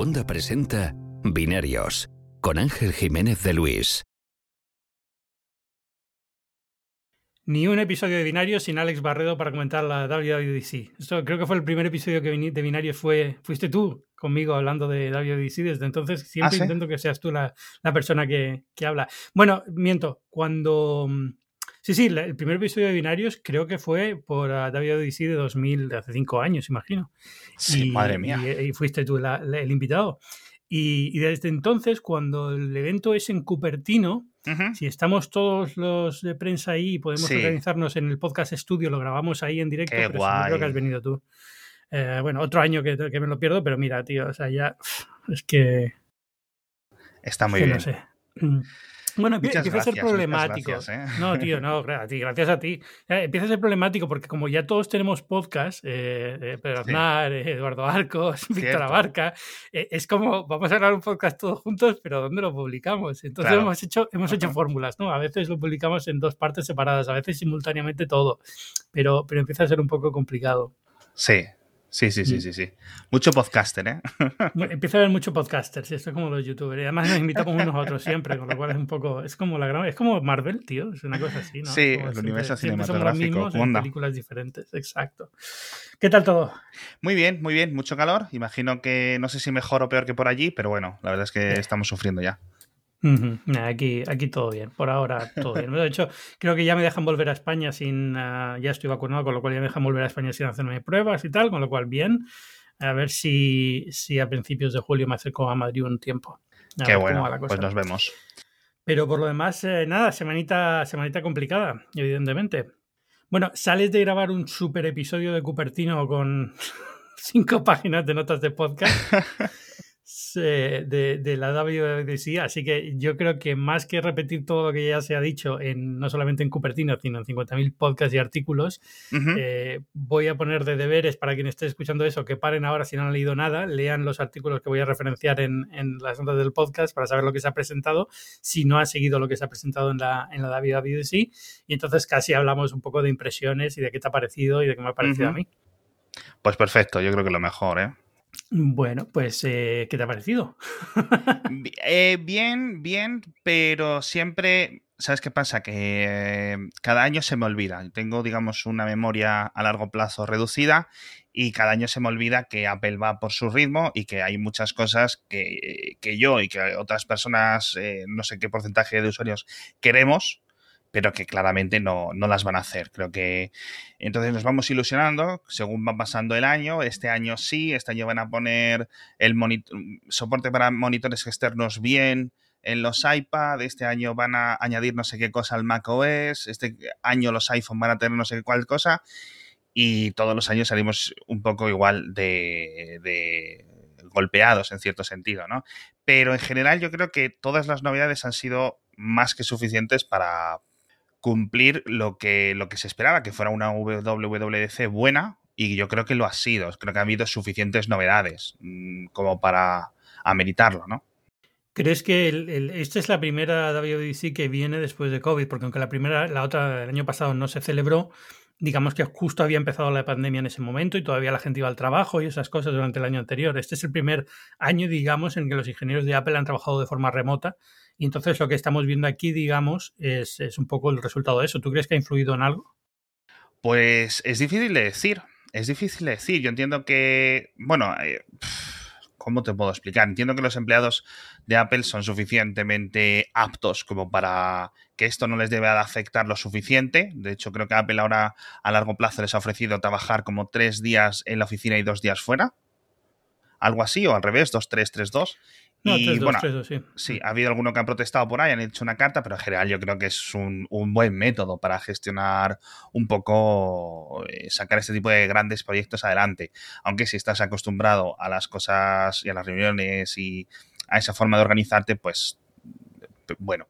Segunda presenta Binarios con Ángel Jiménez de Luis. Ni un episodio de Binarios sin Alex Barredo para comentar la WWDC. Esto creo que fue el primer episodio que de Binarios fue fuiste tú conmigo hablando de WWDC. Desde entonces siempre ¿Ah, sí? intento que seas tú la, la persona que, que habla. Bueno, miento. Cuando mm, Sí, sí, el primer episodio de Binarios creo que fue por la WWDC de 2000, de hace cinco años, imagino. Sí, Y- madre mía. Y, y fuiste tú la- la- el invitado. Y, y desde entonces, cuando el evento es en Cupertino, si estamos todos los de prensa ahí y podemos Sí. organizarnos en el podcast estudio, lo grabamos ahí en directo, Qué pero no creo que guay. has venido tú. Eh, bueno, otro año que, que me lo pierdo, pero mira, tío, o sea, ya es que, Está muy que bien. no sé. Bueno, empieza a ser problemático. gracias, ¿eh? No, tío, no, gra- a ti, gracias a ti. Empieza a ser problemático porque como ya todos tenemos podcast, eh, eh, Pedro. Aznar, eh, Eduardo Arcos, Víctor. Abarca, eh, es como vamos a grabar un podcast todos juntos, pero ¿dónde lo publicamos? Entonces Claro. hemos hecho, hemos hecho fórmulas, ¿no? A veces lo publicamos en dos partes separadas, a veces simultáneamente todo, pero, pero empieza a ser un poco complicado. Sí, sí, sí, sí, Mm. sí, sí. Mucho podcaster, ¿eh? Empieza a haber muchos podcasters, y esto es como los youtubers. Y además nos invitamos unos a otros siempre, con lo cual es un poco. Es como la gran. Es como Marvel, tío. Es una cosa así, ¿no? Sí, Como el siempre- universo cinematográfico, mismos ¿cómo en películas diferentes. Exacto. ¿Qué tal todo? Muy bien, muy bien. Mucho calor. Imagino que no sé si mejor o peor que por allí, pero bueno, la verdad es que estamos sufriendo ya. Aquí, aquí todo bien. Por ahora todo bien. De hecho, creo que ya me dejan volver a España sin. ah, ya estoy vacunado, con lo cual ya me dejan volver a España sin hacerme pruebas y tal, con lo cual bien. A ver si, si a principios de julio me acerco a Madrid un tiempo. A Qué bueno, va la cosa. pues nos vemos. Pero por lo demás, eh, nada, semanita, semanita complicada, evidentemente. Bueno, sales de grabar un super episodio de Cupertino con cinco páginas de notas de podcast de, de la WWDC, así que yo creo que más que repetir todo lo que ya se ha dicho, en, no solamente en Cupertino, sino en 50.000 podcasts y artículos, eh, voy a poner de deberes para quien esté escuchando eso, que paren ahora si no han leído nada, lean los artículos que voy a referenciar en, en las notas del podcast para saber lo que se ha presentado, si no ha seguido lo que se ha presentado en la, en la WWDC, y entonces casi hablamos un poco de impresiones y de qué te ha parecido y de qué me ha parecido a mí. Pues perfecto, yo creo que lo mejor, ¿eh? Bueno, pues, eh, ¿qué te ha parecido? Eh, bien, bien, pero siempre, ¿sabes qué pasa? Que eh, cada año se me olvida. Tengo, digamos, una memoria a largo plazo reducida y cada año se me olvida que Apple va por su ritmo y que hay muchas cosas que, que yo y que otras personas, eh, no sé qué porcentaje de usuarios queremos, pero que claramente no, no las van a hacer. Creo que entonces nos vamos ilusionando según va pasando el año. Este año sí, este año van a poner el soporte para monitores externos bien en los iPad. Este año van a añadir no sé qué cosa al macOS. Este año los iPhone van a tener no sé cuál cosa. Y todos los años salimos un poco igual de, de golpeados en cierto sentido, ¿no? Pero en general yo creo que todas las novedades han sido más que suficientes para cumplir lo que, lo que se esperaba, que fuera una WWDC buena, y yo creo que lo ha sido. Creo que ha habido suficientes novedades mm, como para ameritarlo, ¿no? ¿Crees que el- esta es la primera WWDC que viene después de COVID? Porque aunque la primera, la otra, el año pasado no se celebró, digamos que justo había empezado la pandemia en ese momento y todavía la gente iba al trabajo y esas cosas durante el año anterior. Este es el primer año, digamos, en que los ingenieros de Apple han trabajado de forma remota y entonces lo que estamos viendo aquí, digamos, es, es un poco el resultado de eso. ¿Tú crees que ha influido en algo? Pues es difícil de decir. Es difícil de decir. Yo entiendo que. Bueno, eh, ¿cómo te puedo explicar? Entiendo que los empleados de Apple son suficientemente aptos como para que esto no les debe de afectar lo suficiente. De hecho, creo que Apple ahora a largo plazo les ha ofrecido trabajar como tres días en la oficina y dos días fuera. Algo así, o al revés, dos, tres, tres, dos. No, y 3, 2, bueno, 3, 2, sí. Sí, ha habido alguno que ha protestado por ahí, han hecho una carta, pero en general yo creo que es un, un buen método para gestionar un poco, eh, sacar este tipo de grandes proyectos adelante. Aunque si estás acostumbrado a las cosas y a las reuniones y a esa forma de organizarte, pues bueno.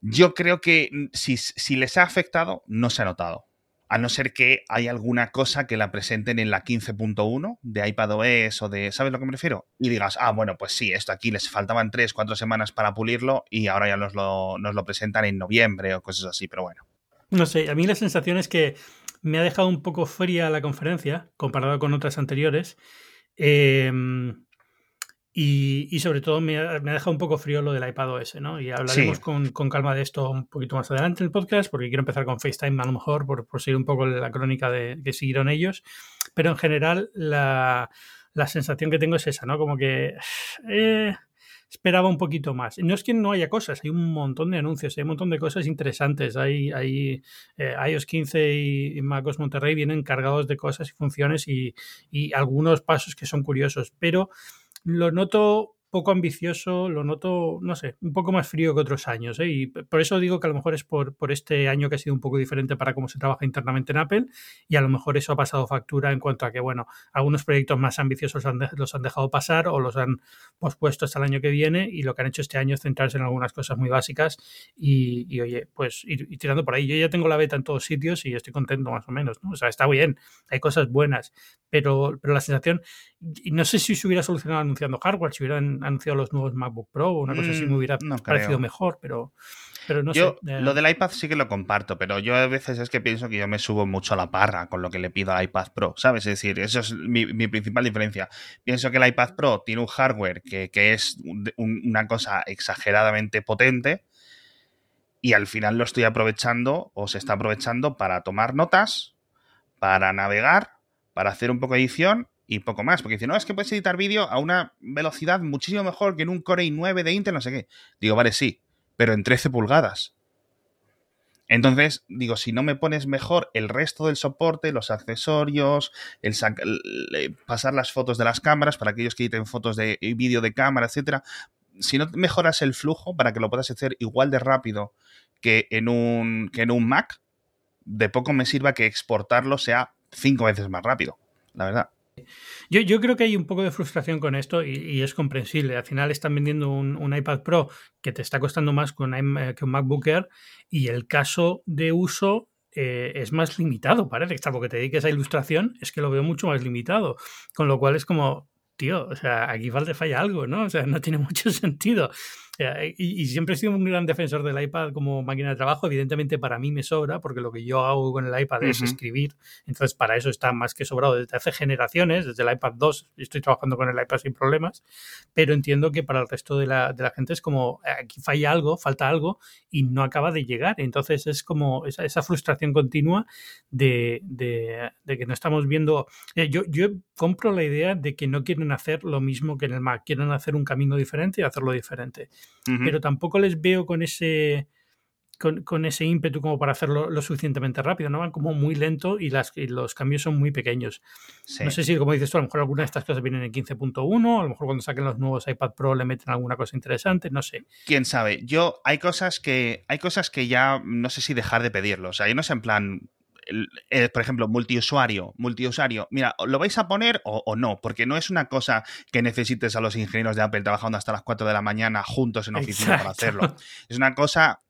Yo creo que mm, si, si les ha afectado, no se ha notado. A no ser que hay alguna cosa que la presenten en la 15.1 de iPadOS o de. ¿Sabes lo que me refiero? Y digas, ah, bueno, pues sí, esto aquí les faltaban 3, 4 semanas para pulirlo y ahora ya nos lo, nos lo presentan en noviembre o cosas así, pero bueno. No sé, a mí la sensación es que me ha dejado un poco fría la conferencia comparado con otras anteriores. Eh, Y, sobre todo me ha, dejado un poco frío lo del iPad OS, ¿no? Y hablaremos con, calma de esto un poquito más adelante en el podcast, porque quiero empezar con FaceTime a lo mejor, por, seguir un poco la crónica de que siguieron ellos. Pero en general, la, sensación que tengo es esa, ¿no? Como que eh, esperaba un poquito más. No es que no haya cosas, hay un montón de anuncios, hay un montón de cosas interesantes. Hay, hay eh, iOS 15 y, MacOS Monterrey vienen cargados de cosas y funciones y, y algunos pasos que son curiosos, pero lo noto poco ambicioso, lo noto, no sé, un poco más frío que otros años. ¿eh? Y por eso digo que a lo mejor es por, por, este año que ha sido un poco diferente para cómo se trabaja internamente en Apple y a lo mejor eso ha pasado factura en cuanto a que, bueno, algunos proyectos más ambiciosos los han dejado pasar o los han pospuesto hasta el año que viene y lo que han hecho este año es centrarse en algunas cosas muy básicas y, oye, pues ir, tirando por ahí. Yo ya tengo la beta en todos sitios y estoy contento más o menos, ¿no? O sea, está bien, hay cosas buenas, pero, pero la sensación, y no sé si se hubiera solucionado anunciando hardware, si hubieran anunciado los nuevos MacBook Pro o una cosa así me mm, hubiera parecido mejor, pero, pero no yo, sé. Lo del iPad sí que lo comparto, pero yo a veces es que pienso que yo me subo mucho a la parra con lo que le pido al iPad Pro, ¿sabes? Es decir, eso es mi, principal diferencia. Pienso que el iPad Pro tiene un hardware que, es una cosa exageradamente potente y al final lo estoy aprovechando o se está aprovechando para tomar notas, para navegar, para hacer un poco de edición y poco más. Porque dice, no, es que puedes editar vídeo a una velocidad muchísimo mejor que en un Core i9 de Intel, no sé qué. Digo, vale, sí, pero en 13 pulgadas. Entonces, digo, si no me pones mejor el resto del soporte, los accesorios, el, pasar las fotos de las cámaras para aquellos que editen fotos de vídeo de cámara, etcétera, si no mejoras el flujo para que lo puedas hacer igual de rápido que en un, que en un Mac, de poco me sirva que exportarlo sea cinco veces más rápido, la verdad. Yo, creo que hay un poco de frustración con esto y, es comprensible. Al final están vendiendo un, iPad Pro que te está costando más que un, que un MacBook Air y el caso de uso eh, es más limitado, parece. Salvo que te dediques a ilustración, es que lo veo mucho más limitado. Con lo cual es como, tío, o sea, aquí falta falla algo, ¿no? O sea, no tiene mucho sentido. Y, siempre he sido un gran defensor del iPad como máquina de trabajo. Evidentemente para mí me sobra, porque lo que yo hago con el iPad es escribir. Entonces para eso está más que sobrado desde hace generaciones, desde el iPad 2 estoy trabajando con el iPad sin problemas. Pero entiendo que para el resto de la, de la gente es como, aquí falla algo, falta algo y no acaba de llegar. Entonces es como esa, esa frustración continua de, de, de, que no estamos viendo... Eh, yo, yo compro la idea de que no quieren hacer lo mismo que en el Mac, quieren hacer un camino diferente y hacerlo diferente pero tampoco les veo con ese, con, ese ímpetu como para hacerlo lo suficientemente rápido, ¿no? Van como muy lento y, las, los cambios son muy pequeños. No sé si, como dices tú, a lo mejor alguna de estas cosas vienen en 15.1, a lo mejor cuando saquen los nuevos iPad Pro le meten alguna cosa interesante, no sé. Quién sabe. Yo, hay cosas que, hay cosas que ya no sé si dejar de pedirlos. O sea, yo no sé en plan, eh, por ejemplo, multiusuario, multiusuario, mira, ¿lo vais a poner o, no? Porque no es una cosa que necesites a los ingenieros de Apple trabajando hasta las 4 de la mañana juntos en oficina para hacerlo. Es una cosa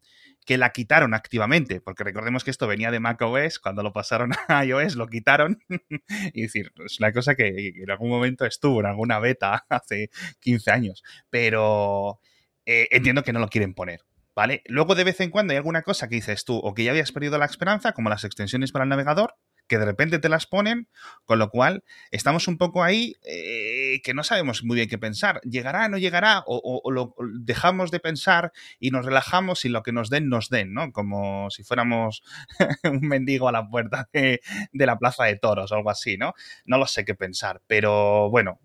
que la quitaron activamente, porque recordemos que esto venía de macOS, cuando lo pasaron a iOS lo quitaron, y decir, es una cosa que, en algún momento estuvo en alguna beta hace 15 años, pero eh, entiendo que no lo quieren poner. ¿Vale? Luego de vez en cuando hay alguna cosa que dices tú o que ya habías perdido la esperanza, como las extensiones para el navegador, que de repente te las ponen, con lo cual estamos un poco ahí eh, que no sabemos muy bien qué pensar. ¿Llegará, no llegará? O, lo dejamos de pensar y nos relajamos y lo que nos den, nos den, ¿no? Como si fuéramos un mendigo a la puerta de, de la plaza de toros o algo así, ¿no? No lo sé qué pensar, pero bueno,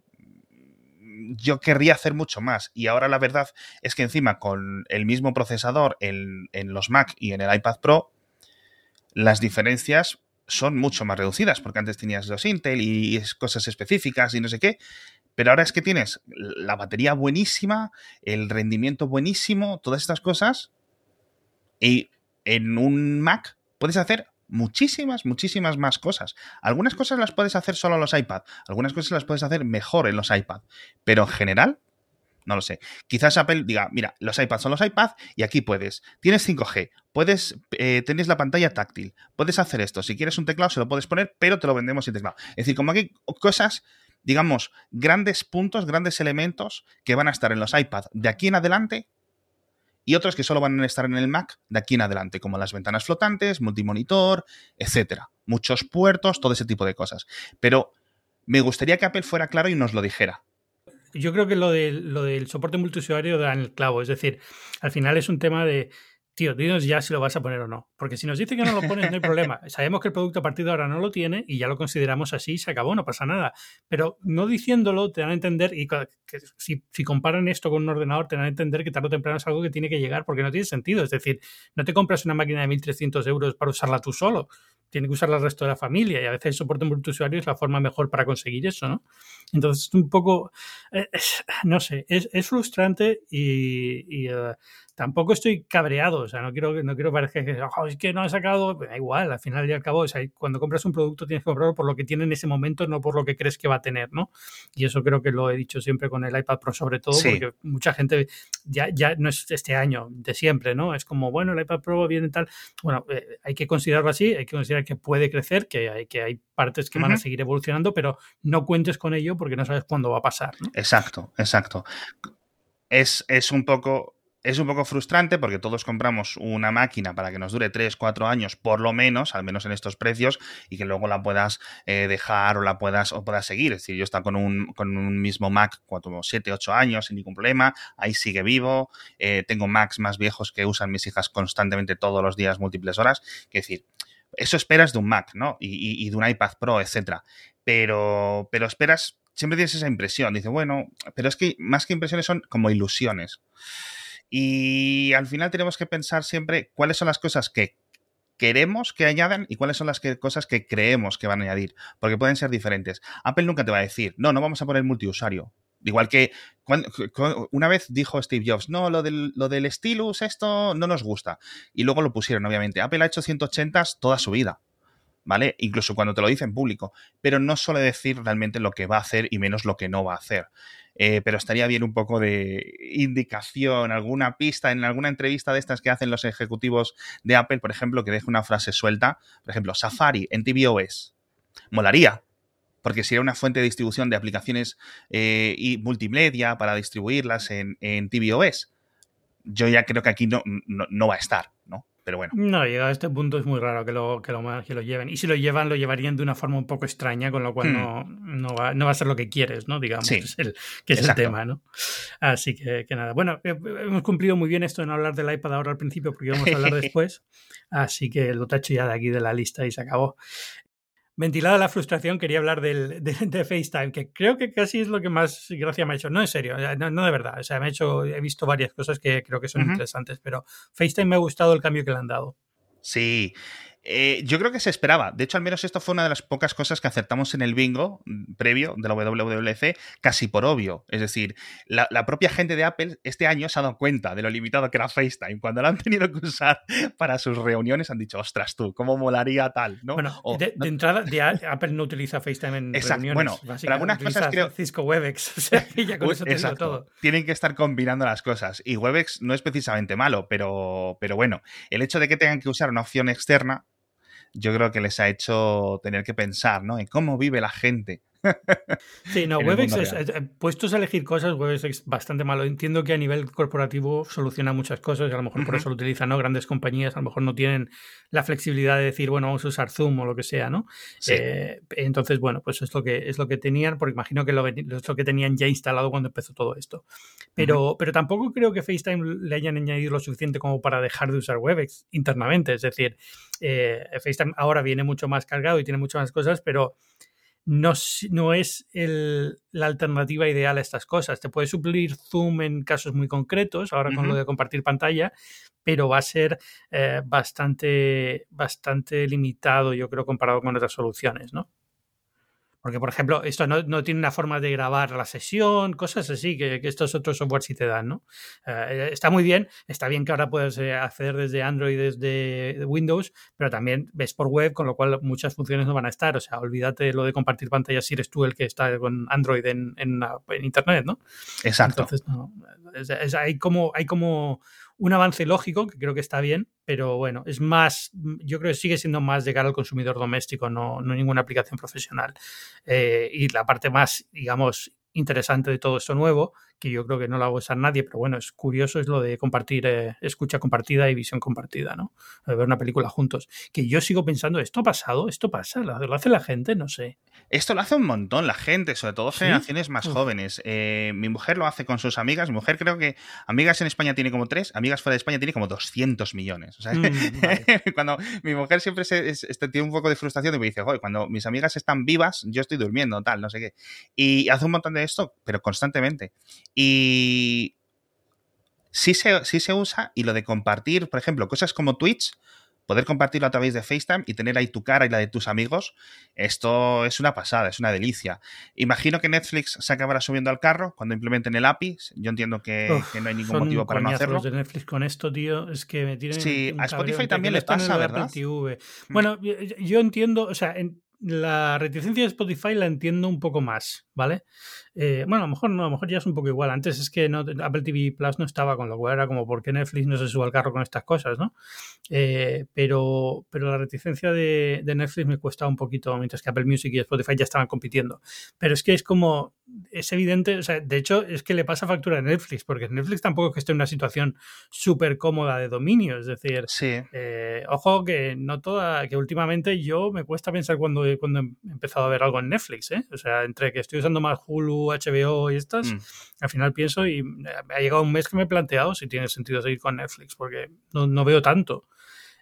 yo querría hacer mucho más. Y ahora la verdad es que encima con el mismo procesador en, los Mac y en el iPad Pro, las diferencias son mucho más reducidas, porque antes tenías los Intel y cosas específicas y no sé qué, pero ahora es que tienes la batería buenísima, el rendimiento buenísimo, todas estas cosas, y en un Mac puedes hacer muchísimas, muchísimas más cosas. Algunas cosas las puedes hacer solo en los iPad, algunas cosas las puedes hacer mejor en los iPad, pero en general, no lo sé. Quizás Apple diga, mira, los iPads son los iPads y aquí puedes. Tienes 5G, puedes, eh, tienes la pantalla táctil, puedes hacer esto. Si quieres un teclado se lo puedes poner, pero te lo vendemos sin teclado. Es decir, como aquí cosas digamos, grandes puntos, grandes elementos que van a estar en los iPads de aquí en adelante y otros que solo van a estar en el Mac de aquí en adelante, como las ventanas flotantes, multimonitor, etcétera. Muchos puertos, todo ese tipo de cosas. Pero me gustaría que Apple fuera claro y nos lo dijera. yo creo que lo, de, lo del soporte multiusuario da en el clavo. Es decir, al final es un tema de tío, dinos ya si lo vas a poner o no. Porque si nos dice que no lo pones, no hay problema. Sabemos que el producto a partir de ahora no lo tiene y ya lo consideramos así se acabó, no pasa nada. Pero no diciéndolo, te dan a entender, y que si, si, comparan esto con un ordenador, te dan a entender que tarde o temprano es algo que tiene que llegar porque no tiene sentido. Es decir, no te compras una máquina de 1.300 euros para usarla tú solo. Tiene que usarla el resto de la familia y a veces el soporte multiusuario es la forma mejor para conseguir eso, ¿no? Entonces, un poco, eh, no sé, es, es frustrante y, y uh, tampoco estoy cabreado, o sea, no quiero, no quiero parecer que oh, es que no ha sacado, pues da igual, al final y al cabo, o sea, cuando compras un producto tienes que comprarlo por lo que tiene en ese momento, no por lo que crees que va a tener, ¿no? Y eso creo que lo he dicho siempre con el iPad Pro sobre todo, sí. porque mucha gente ya, ya no es este año, de siempre, ¿no? Es como, bueno, el iPad Pro viene tal, bueno, eh, hay que considerarlo así, hay que considerar que puede crecer, que hay, que hay partes que uh -huh. van a seguir evolucionando, pero no cuentes con ello porque no sabes cuándo va a pasar. Exacto, exacto. Es, es un poco es un poco frustrante porque todos compramos una máquina para que nos dure 3, 4 años por lo menos, al menos en estos precios, y que luego la puedas eh, dejar o la puedas o puedas seguir. Es decir, yo estoy con un, con un mismo Mac 4, 7, 8 años sin ningún problema, ahí sigue vivo. Eh, tengo Macs más viejos que usan mis hijas constantemente todos los días, múltiples horas. Es decir, eso esperas de un Mac, ¿no? Y, y, y de un iPad Pro, etcétera. Pero, pero esperas, siempre tienes esa impresión. Dice, bueno, pero es que más que impresiones son como ilusiones. Y al final tenemos que pensar siempre cuáles son las cosas que queremos que añadan y cuáles son las cosas que creemos que van a añadir, porque pueden ser diferentes. Apple nunca te va a decir, no, no vamos a poner multiusuario. Igual que una vez dijo Steve Jobs, no, lo del, lo del stylus, esto no nos gusta. Y luego lo pusieron, obviamente. Apple ha hecho 180 toda su vida. ¿Vale? Incluso cuando te lo dice en público. Pero no suele decir realmente lo que va a hacer y menos lo que no va a hacer eh, pero estaría bien un poco de indicación, alguna pista en alguna entrevista de estas que hacen los ejecutivos de Apple, por ejemplo, que deje una frase suelta, por ejemplo, Safari en tvOS. Molaría, porque sería una fuente de distribución de aplicaciones eh, y multimedia para distribuirlas en, en tvOS. Yo ya creo que aquí no, no, no va a estar, ¿no? Pero bueno. No, llegado a este punto es muy raro que lo, que lo, que lo lleven. Y si lo llevan, lo llevarían de una forma un poco extraña, con lo cual hmm. no, no, va, no va a ser lo que quieres, ¿no? Digamos, sí, es el, que es exacto. el tema, ¿no? Así que, que, nada. Bueno, eh, hemos cumplido muy bien esto de no hablar del iPad ahora al principio, porque vamos a hablar después. Así que lo tacho ya de aquí de la lista y se acabó ventilada la frustración, quería hablar del, de, de, FaceTime, que creo que casi es lo que más gracia me ha hecho. No en serio, no, no de verdad. O sea, me ha hecho, he visto varias cosas que creo que son uh -huh. interesantes, pero FaceTime me ha gustado el cambio que le han dado. Sí, eh, yo creo que se esperaba. De hecho, al menos esto fue una de las pocas cosas que acertamos en el bingo mm, previo de la WWDC, casi por obvio. Es decir, la, la, propia gente de Apple este año se ha dado cuenta de lo limitado que era FaceTime. Cuando lo han tenido que usar para sus reuniones, han dicho, ostras, tú, ¿cómo molaría tal? ¿no? Bueno, o, de, de, entrada, de Apple no utiliza FaceTime en Exacto. reuniones. Bueno, pero algunas cosas creo... Cisco WebEx. O sea, ya con eso Exacto. todo. Tienen que estar combinando las cosas. Y WebEx no es precisamente malo, pero, pero bueno, el hecho de que tengan que usar una opción externa yo creo que les ha hecho tener que pensar, ¿no? En cómo vive la gente. Sí, no, Webex es, es, puestos a elegir cosas, Webex es bastante malo. Entiendo que a nivel corporativo soluciona muchas cosas y a lo mejor uh -huh. por eso lo utilizan, ¿no? Grandes compañías a lo mejor no tienen la flexibilidad de decir, bueno, vamos a usar Zoom o lo que sea, ¿no? Sí. Eh, entonces, bueno, pues es lo que es lo que tenían, porque imagino que lo, es lo que tenían ya instalado cuando empezó todo esto. Pero, uh -huh. pero tampoco creo que FaceTime le hayan añadido lo suficiente como para dejar de usar Webex internamente. Es decir, eh, FaceTime ahora viene mucho más cargado y tiene muchas más cosas, pero no, no es el, la alternativa ideal a estas cosas. Te puede suplir Zoom en casos muy concretos, ahora uh -huh. con lo de compartir pantalla, pero va a ser eh, bastante, bastante limitado, yo creo, comparado con otras soluciones, ¿no? Porque, por ejemplo, esto no, no, tiene una forma de grabar la sesión, cosas así que, que estos otros software sí te dan, ¿no? Eh, está muy bien, está bien que ahora puedes eh, acceder desde Android, desde Windows, pero también ves por web, con lo cual muchas funciones no van a estar. O sea, olvídate lo de compartir pantalla si eres tú el que está con Android en, en, en Internet, ¿no? Exacto. Entonces, no, es, es, hay como, hay como un avance lógico, que creo que está bien, pero bueno, es más, yo creo que sigue siendo más llegar al consumidor doméstico, no, no ninguna aplicación profesional. Eh, y la parte más, digamos, interesante de todo esto nuevo, que yo creo que no lo va a usar nadie, pero bueno, es curioso, es lo de compartir eh, escucha compartida y visión compartida, ¿no? De ver una película juntos. Que yo sigo pensando, ¿esto ha pasado? ¿Esto pasa? ¿Lo hace la gente? No sé. Esto lo hace un montón la gente, sobre todo generaciones más jóvenes. Eh, mi mujer lo hace con sus amigas. Mi mujer creo que amigas en España tiene como tres, amigas fuera de España tiene como 200 millones. O sea, mm, cuando mi mujer siempre se, este, tiene un poco de frustración y me dice, Joder, cuando mis amigas están vivas, yo estoy durmiendo, tal, no sé qué. Y hace un montón de esto, pero constantemente. Y sí se, sí se usa y lo de compartir, por ejemplo, cosas como Twitch, poder compartirlo a través de FaceTime y tener ahí tu cara y la de tus amigos, esto es una pasada, es una delicia. Imagino que Netflix se acabará subiendo al carro cuando implementen el API. Yo entiendo que, no hay ningún motivo para no hacerlo. de Netflix con esto, tío, es que me tienen. Sí, a Spotify también le pasa, ¿verdad? Mm. Bueno, yo entiendo, o sea, la reticencia de Spotify la entiendo un poco más, ¿vale? Eh, bueno, a lo mejor no, a lo mejor ya es un poco igual. Antes es que no, Apple TV Plus no estaba, con lo cual era como, ¿por qué Netflix no se sube al carro con estas cosas, no? Eh, pero, pero la reticencia de, Netflix me cuesta un poquito, mientras que Apple Music y Spotify ya estaban compitiendo. Pero es que es como, es evidente, o sea, de hecho es que le pasa factura a Netflix, porque Netflix tampoco es que esté en una situación súper cómoda de dominio, es decir, eh, ojo que no toda, que últimamente yo me cuesta pensar cuando, cuando he empezado a ver algo en Netflix, ¿eh? O sea, entre que estoy usando más Hulu, HBO y estas, mm. al final pienso y me ha llegado un mes que me he planteado si tiene sentido seguir con Netflix, porque no, veo tanto.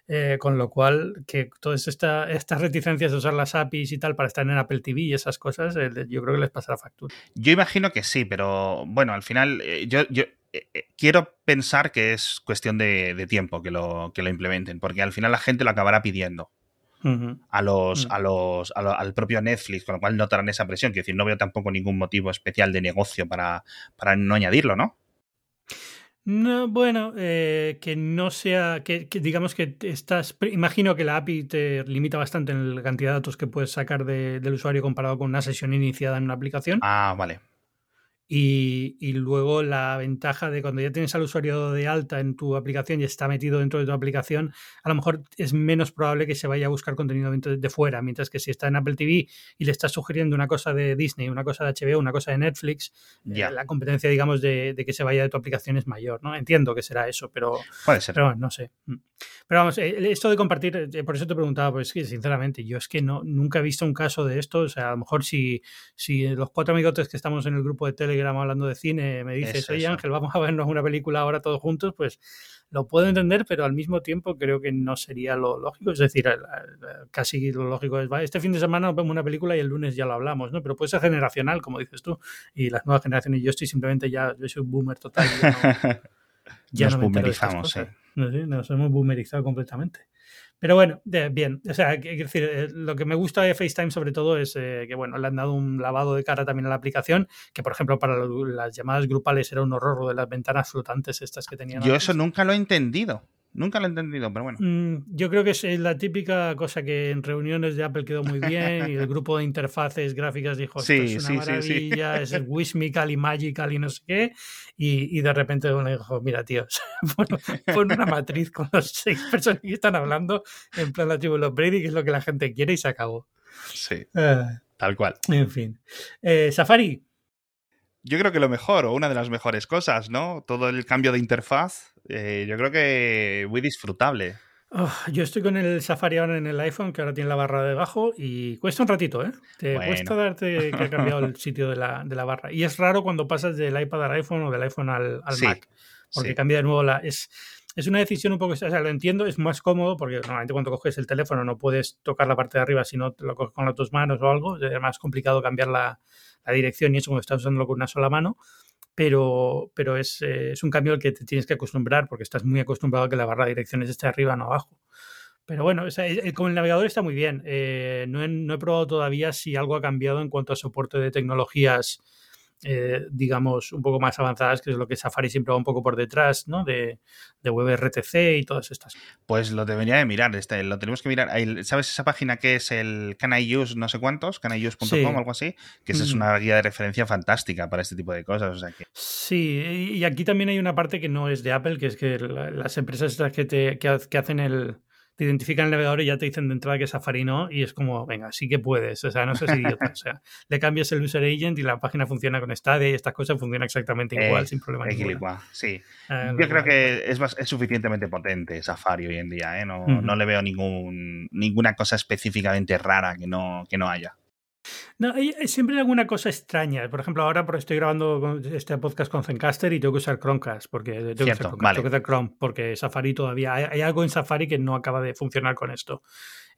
Eh, con lo cual, que todas esta, estas reticencias de usar las APIs y tal para estar en Apple TV y esas cosas, eh, yo creo que les pasará factura. Yo imagino que sí, pero bueno, al final eh, yo, yo quiero pensar que es cuestión de, tiempo que lo, que lo implementen, porque al final la gente lo acabará pidiendo a los, mm. a los, al propio Netflix, con lo cual notarán esa presión. Quiero decir, no veo tampoco ningún motivo especial de negocio para, para no añadirlo, ¿no? No, bueno, eh, que no sea, que, digamos que estás, imagino que la API te limita bastante en la cantidad de datos que puedes sacar del usuario comparado con una sesión iniciada en una aplicación. Ah, vale. Y, luego la ventaja de cuando ya tienes al usuario de alta en tu aplicación y está metido dentro de tu aplicación, a lo mejor es menos probable que se vaya a buscar contenido de fuera, mientras que si está en Apple TV y le estás sugiriendo una cosa de Disney, una cosa de HBO, una cosa de Netflix, eh, la competencia, digamos, de, que se vaya de tu aplicación es mayor, ¿no? Entiendo que será eso, pero... Puede ser. Pero no sé. Mm. Pero vamos, eh, esto de compartir, eh, por eso te preguntaba, pues que sinceramente, yo es que no, nunca he visto un caso de esto, o sea, a lo mejor si, si los cuatro amigotes que estamos en el grupo de Telegram hablando de cine, me dices, oye Ángel, vamos a vernos una película ahora todos juntos, pues lo puedo entender, pero al mismo tiempo creo que no sería lo lógico. Es decir, casi lo lógico es, este fin de semana nos vemos una película y el lunes ya lo hablamos, ¿no? Pero puede ser generacional, como dices tú, y las nuevas generaciones, yo estoy simplemente ya, yo soy un boomer total. Ya nos boomerizamos, Nos hemos boomerizado completamente. Pero bueno, bien. O sea, decir, eh, lo que me gusta de FaceTime sobre todo es eh, que, bueno, le han dado un lavado de cara también a la aplicación, que por ejemplo para las llamadas grupales era un horror de las ventanas flotantes estas que tenían. Yo eso nunca lo he entendido. Nunca lo he entendido, pero bueno. Mm, yo creo que es la típica cosa que en reuniones de Apple quedó muy bien y el grupo de interfaces gráficas dijo, sí, es una maravilla, es el Wishmical y Magical y no sé qué. Y, de repente uno dijo, mira, tíos, pon, una matriz con los seis personas que están hablando en plan la tribu de los Brady, que es lo que la gente quiere y se acabó. Sí, ah. tal cual. En fin. Eh, Safari, yo creo que lo mejor, o una de las mejores cosas, ¿no? Todo el cambio de interfaz, eh, yo creo que muy disfrutable. Oh, yo estoy con el Safari ahora en el iPhone, que ahora tiene la barra debajo, y cuesta un ratito, ¿eh? Te cuesta darte que ha cambiado el sitio de la, de la, barra. Y es raro cuando pasas del iPad al iPhone o del iPhone al, Mac, porque cambia de nuevo la... Es, es una decisión un poco, o sea, lo entiendo, es más cómodo porque normalmente cuando coges el teléfono no puedes tocar la parte de arriba si no lo coges con las dos manos o algo, es más complicado cambiar la, dirección y eso cuando estás usándolo con una sola mano, pero, pero es, eh, es, un cambio al que te tienes que acostumbrar porque estás muy acostumbrado a que la barra de direcciones esté arriba, no abajo. Pero bueno, con el navegador está muy bien. Eh, no, he, no, he, probado todavía si algo ha cambiado en cuanto a soporte de tecnologías eh, digamos, un poco más avanzadas, que es lo que Safari siempre va un poco por detrás, ¿no? De, de WebRTC y todas estas. Pues lo debería de mirar, este, lo tenemos que mirar. ¿Sabes esa página que es el Can I Use no sé cuántos? canIuse.com o algo así? Que esa es mm. una guía de referencia fantástica para este tipo de cosas. O sea que... Sí, y aquí también hay una parte que no es de Apple, que es que las empresas que, te, que hacen el te identifican el navegador y ya te dicen de entrada que Safari no, y es como, venga, sí que puedes, o sea, no seas idiota, o sea, le cambias el user agent y la página funciona con Stadia y estas cosas funcionan exactamente igual, Eh, sin problema ninguno. sí. Eh, Yo creo que es, es suficientemente potente Safari hoy en día, ¿eh? No, no le veo ningún, ninguna cosa específicamente rara que no, que no haya. No, siempre hay alguna cosa extraña. Por ejemplo, ahora estoy grabando este podcast con Zencaster y tengo que usar Chromecast, porque tengo que usar Cierto, Chromecast, vale. tengo que usar Chrome, porque Safari todavía hay, hay algo en Safari que no acaba de funcionar con esto.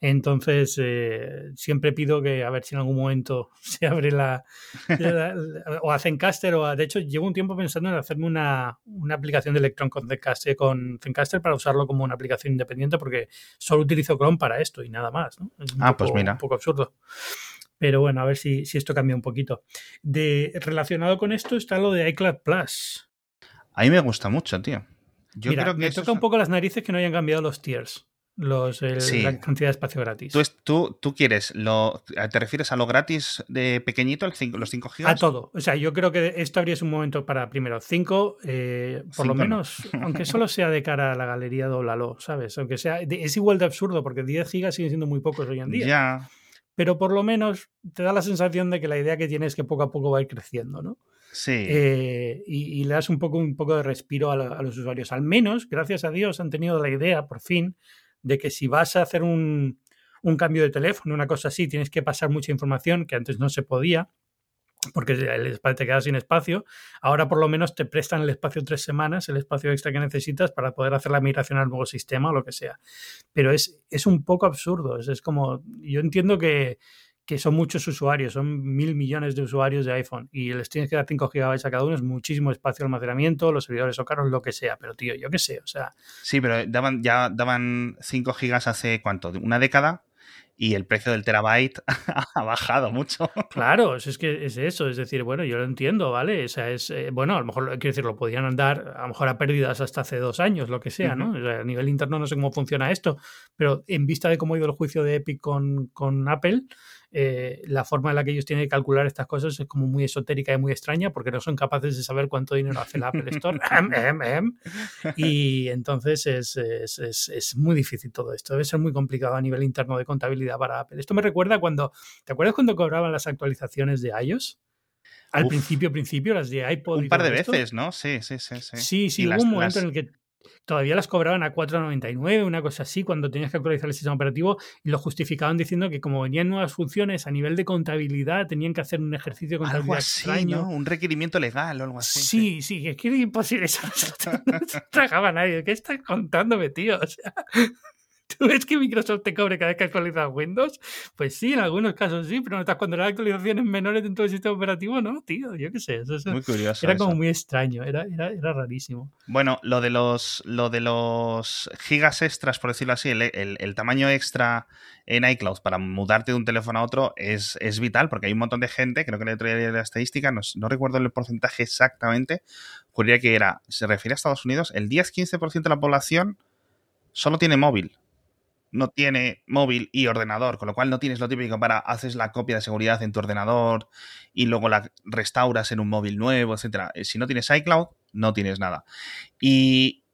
Entonces, eh, siempre pido que a ver si en algún momento se abre la, la- la- o a Zencaster o a, de hecho llevo un tiempo pensando en hacerme una, una aplicación de Electron con Zencaster, con Zencaster para usarlo como una aplicación independiente porque solo utilizo Chrome para esto y nada más. ¿no? Es un Ah, pues mira. Un poco absurdo. Pero bueno, a ver si, si esto cambia un poquito. De, relacionado con esto está lo de iCloud Plus. A mí me gusta mucho, tío. Yo Mira, creo que me toca un poco las narices que no hayan cambiado los tiers, los, el- Sí. la cantidad de espacio gratis. ¿Tú, tú, tú quieres, lo, ¿te refieres a lo gratis de pequeñito, el cinco- los 5 gigas? A todo. O sea, yo creo que esto habría sido un momento para, primero, 5, por Cinco lo no. menos, aunque solo sea de cara a la galería, doblalo, ¿sabes? Aunque sea, es igual de absurdo, porque 10 gigas siguen siendo muy pocos hoy en día. Ya, Pero por lo menos te da la sensación de que la idea que tienes es que poco a poco va a ir creciendo, ¿no? sí. Eh, y, y le das un poco, un poco de respiro a, la- a los usuarios. Al menos, gracias a Dios, han tenido la idea, por fin, de que si vas a hacer un, un cambio de teléfono, una cosa así, tienes que pasar mucha información que antes no se podía, porque te queda sin espacio. Ahora por lo menos te prestan el espacio tres semanas, el espacio extra que necesitas para poder hacer la migración al nuevo sistema o lo que sea. Pero es, es un poco absurdo. Es, es como, yo entiendo que, que son muchos usuarios, son mil millones de usuarios de iPhone y les tienes que dar 5 GB a cada uno, es muchísimo espacio de almacenamiento, los servidores son caros, lo que sea, pero tío, yo qué sé, o sea, Sí, pero daban, ya daban 5 gigas hace cuánto, ¿una década? Y el precio del terabyte ha bajado mucho. claro, es, que es eso, es decir, bueno, yo lo entiendo, ¿vale? O sea, es, eh, bueno, a lo mejor, quiero decir, lo podían andar, a lo mejor a pérdidas hasta hace dos años, lo que sea, ¿no? O sea, a nivel interno no sé cómo funciona esto, pero en vista de cómo ha ido el juicio de Epic con, con Apple, eh, la forma en la que ellos tienen que calcular estas cosas es como muy esotérica y muy extraña porque no son capaces de saber cuánto dinero hace la Apple Store. Em, em, em. y entonces es, es, es, es muy difícil todo esto. Debe ser muy complicado a nivel interno de contabilidad para Apple. Esto me recuerda cuando, ¿te acuerdas cuando cobraban las actualizaciones de iOS? Al Uf. principio, principio, las de iPod. y Un par de esto. veces, ¿no? Sí, sí, sí. Sí, Sí, sí, Y hubo las- un momento las- en el que todavía las cobraban a 4,99, una cosa así, cuando tenías que actualizar el sistema operativo y lo justificaban diciendo que como venían nuevas funciones a nivel de contabilidad, tenían que hacer un ejercicio de Algo contabilidad así, extraño. ¿no? Un requerimiento legal o algo así. Sí, sí, es que era imposible. Eso no se tragaba nadie. ¿Qué estás contándome, tío? O sea, ¿tú ves que Microsoft te cobre cada vez que actualizas Windows? Pues sí, en algunos casos sí, pero notas cuando eran actualizaciones menores dentro del sistema operativo, no, tío. Yo qué sé. Eso, eso Muy curioso. era eso. como muy extraño, era, era, era rarísimo. Bueno, lo de los, lo de los gigas extras, por decirlo así, el, el- el tamaño extra en iCloud para mudarte de un teléfono a otro es, es vital porque hay un montón de gente, creo que le traía la estadística, no, no recuerdo el porcentaje exactamente, juraría que era, se refiere a Estados Unidos, el 10-15% de la población solo tiene móvil. No tiene móvil y ordenador, con lo cual no tienes lo típico para haces la copia de seguridad en tu ordenador y luego la restauras en un móvil nuevo, etcétera. Eh, Si no tienes iCloud, no tienes nada. Y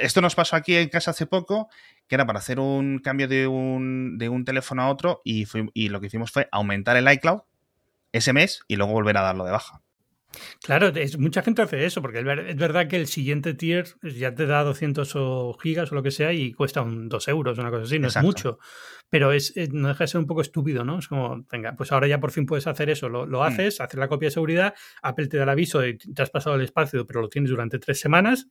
esto nos pasó aquí en casa hace poco, que era para hacer un cambio de un, de un teléfono a otro y, y lo que hicimos fue aumentar el iCloud ese mes y luego volver a darlo de baja. Claro, es, mucha gente hace eso, porque es, ver- es verdad que el siguiente tier ya te da 200 o gigas o lo que sea y cuesta un 2 euros, una cosa así, no Exacto. es mucho. Pero es, es- no deja de ser un poco estúpido, ¿no? Es como, venga, pues ahora ya por fin puedes hacer eso, lo, lo Mm. haces, haces la copia de seguridad, Apple te da el aviso de que te has pasado el espacio, pero lo tienes durante tres semanas.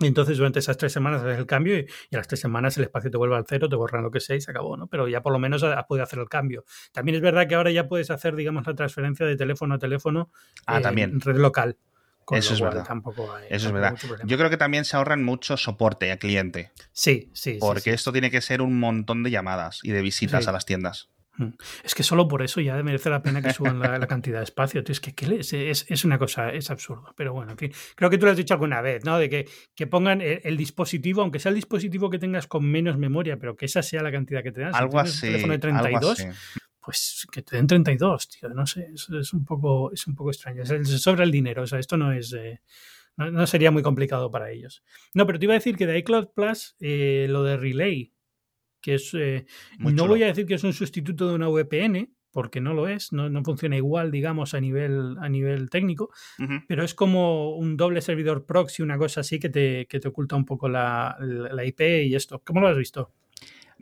Y entonces durante esas tres semanas haces el cambio y, y a las tres semanas el espacio te vuelve al cero, te borran lo que sea y se acabó, ¿no? Pero ya por lo menos has podido hacer el cambio. También es verdad que ahora ya puedes hacer, digamos, la transferencia de teléfono a teléfono Ah, eh, también. en red local. Con Eso es verdad. Tampoco hay, Eso es verdad. Yo creo que también se ahorran mucho soporte a cliente, Sí, sí. sí, porque sí. esto tiene que ser un montón de llamadas y de visitas Sí. a las tiendas. Es que solo por eso ya merece la pena que suban la, la cantidad de espacio. tío. Es que ¿qué le- es, es- es una cosa, es absurdo. Pero bueno, en fin. Creo que tú lo has dicho alguna vez, ¿no? De que, que pongan el, el dispositivo, aunque sea el dispositivo que tengas con menos memoria, pero que esa sea la cantidad que te dan. Si Algo tienes así. un teléfono de algo 32, así. pues que te den 32, tío. No sé, es, es un poco, es un poco extraño. Se se sobra el dinero. O sea, esto no es. eh, no, no sería muy complicado para ellos. No, pero te iba a decir que de iCloud Plus, eh, lo de Relay, que es, eh, no voy a decir que es un sustituto de una VPN, porque no lo es, no, funciona igual, digamos, a nivel, a nivel técnico, pero es como un doble servidor proxy, una cosa así que te, que te oculta un poco la, la, IP y esto. ¿Cómo lo has visto?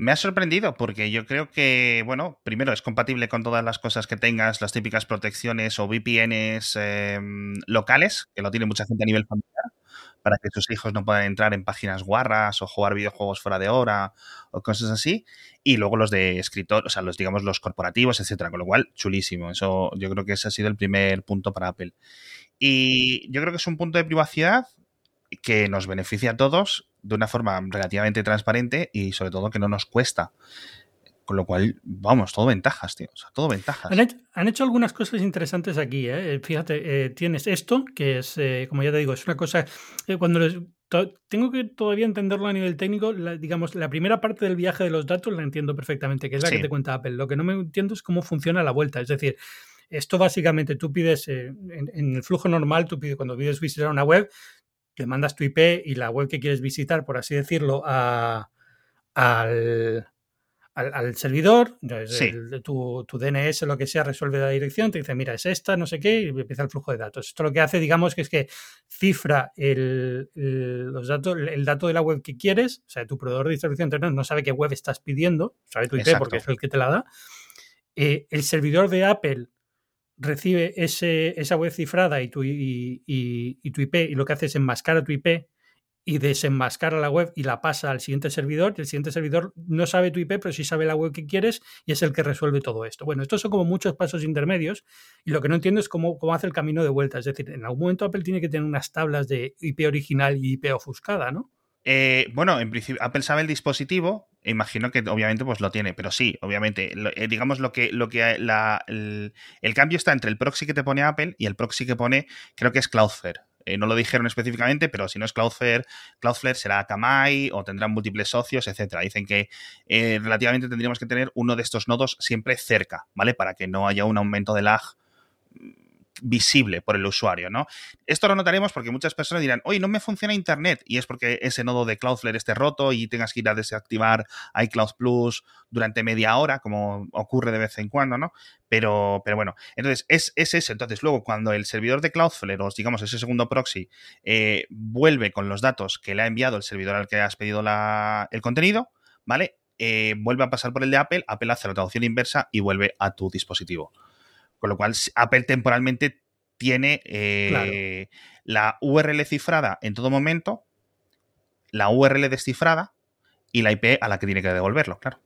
Me ha sorprendido porque yo creo que, bueno, primero es compatible con todas las cosas que tengas, las típicas protecciones o VPNs em, locales, que lo tiene mucha gente a nivel familiar para que sus hijos no puedan entrar en páginas guarras o jugar videojuegos fuera de hora o cosas así. Y luego los de escritor, o sea, los digamos los corporativos, etcétera. Con lo cual, chulísimo. Eso yo creo que ese ha sido el primer punto para Apple. Y yo creo que es un punto de privacidad que nos beneficia a todos de una forma relativamente transparente y sobre todo que no nos cuesta. Con lo cual, vamos, todo ventajas, tío. O sea, todo ventajas. Han hecho, algunas cosas interesantes aquí, ¿eh? eh fíjate, eh, tienes esto, que es, eh, como ya te digo, es una cosa. cuando tengo que todavía entenderlo a nivel técnio, digamos, la primera parte del viaje de los datos la entiendo perfectamente, que es la que te cuenta Apple. Lo que no me entiendo es cómo funciona la vuelta. Es decir, esto básicamente tú pides, en, el flujo normal, tú pides, cuando pides visitar una web, le mandas tu IP y la web que quieres visitar, por así decirlo, a, al al, servidor, tu, tu, DNS, lo que sea, resuelve la dirección, te dice, mira, es esta, no sé qué, y empieza el flujo de datos. Esto lo que hace, digamos, que es que cifra el, los datos, el dato de la web que quieres, o sea, tu proveedor de distribución internet no sabe qué web estás pidiendo, sabe tu IP porque es el que te la da. Eh, el servidor de Apple recibe esa web cifrada y tu, tu IP, y lo que hace es enmascarar tu IP y desenmascara la web y la pasa al siguiente servidor. Y el siguiente servidor no sabe tu IP, pero sí sabe la web que quieres y es el que resuelve todo esto. Bueno, estos son como muchos pasos intermedios y lo que no entiendo es cómo, cómo hace el camino de vuelta. Es decir, en algún momento Apple tiene que tener unas tablas de IP original y IP ofuscada, ¿no? Eh, bueno, en principio, Apple sabe el dispositivo, imagino que obviamente pues lo tiene, pero sí, obviamente, eh, digamos lo que, lo que la, el, cambio está entre el proxy que te pone Apple y el proxy que pone, creo que es Cloudflare. Eh, no lo dijeron específicamente, pero si no es Cloudflare, Cloudflare será Akamai o tendrán múltiples socios, etcétera. Dicen que eh, relativamente tendríamos que tener uno de estos nodos siempre cerca, ¿vale? Para que no haya un aumento de lag visible por el usuario, ¿no? Esto lo notaremos porque muchas personas dirán, oye, no me funciona Internet, y es porque ese nodo de Cloudflare esté roto y tengas que ir a desactivar iCloud Plus durante media hora, como ocurre de vez en cuando, ¿no? Pero, pero bueno, entonces es, es eso. Entonces, luego, cuando el servidor de Cloudflare, o digamos ese segundo proxy, eh, vuelve con los datos que le ha enviado el servidor al que has pedido el contenido, ¿vale? Eh, vuelve a pasar por el de Apple, Apple hace la traducción inversa y vuelve a tu dispositivo. Con lo cual, Apple temporalmente tiene eh, la URL cifrada en todo momento, la URL descifrada y la IP a la que tiene que devolverlo, claro.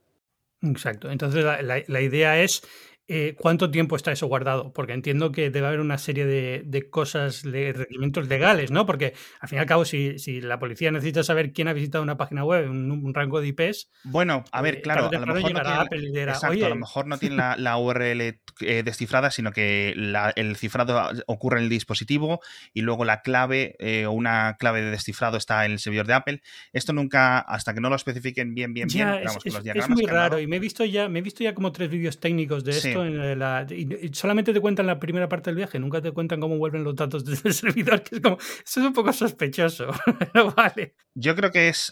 Exacto. Entonces, la idea es eh, ¿cuánto tiempo está eso guardado? Porque entiendo que debe haber una serie de, cosas, de requerimientos legales, ¿no? Porque al fin y al cabo, si, la policía necesita saber quién ha visitado una página web, un, un rango de IPs. Bueno, a ver, eh, claro, a lo, mejor no tiene, exacto, a lo mejor no tiene la, URL eh, descifrada, sino que el cifrado ocurre en el dispositivo y luego la clave o una clave de descifrado está en el servidor de Apple. Esto nunca, hasta que no lo especifiquen bien, bien, bien, es, es, muy raro y me he visto ya, me he visto ya como tres vídeos técnicos de esto y, solamente te cuentan la primera parte del viaje, nunca te cuentan cómo vuelven los datos desde el servidor, que es como, eso es un poco sospechoso, vale. Yo creo que es,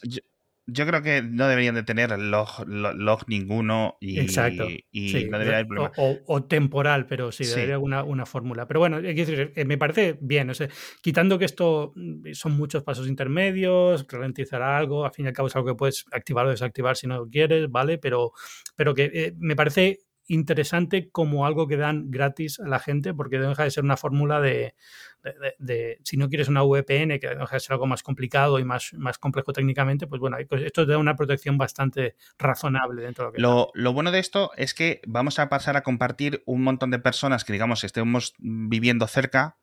yo, creo que no deberían de tener log, log, ninguno y, Exacto. y no debería haber problema. O, temporal, pero sí, debería haber una, una, fórmula. Pero bueno, eh, me parece bien, o sea, quitando que esto mm, son muchos pasos intermedios, ralentizar algo, al fin y al cabo es algo que puedes activar o desactivar si no quieres, ¿vale? Pero, pero que eh, me parece interesante como algo que dan gratis a la gente, porque deja de ser una fórmula de, si no quieres una VPN, que deja de ser algo más complicado y más, más complejo técnicamente, pues bueno, pues esto te da una protección bastante razonable dentro de lo que... Lo, lo bueno de esto es que vamos a pasar a compartir un montón de personas que, digamos, estemos viviendo cerca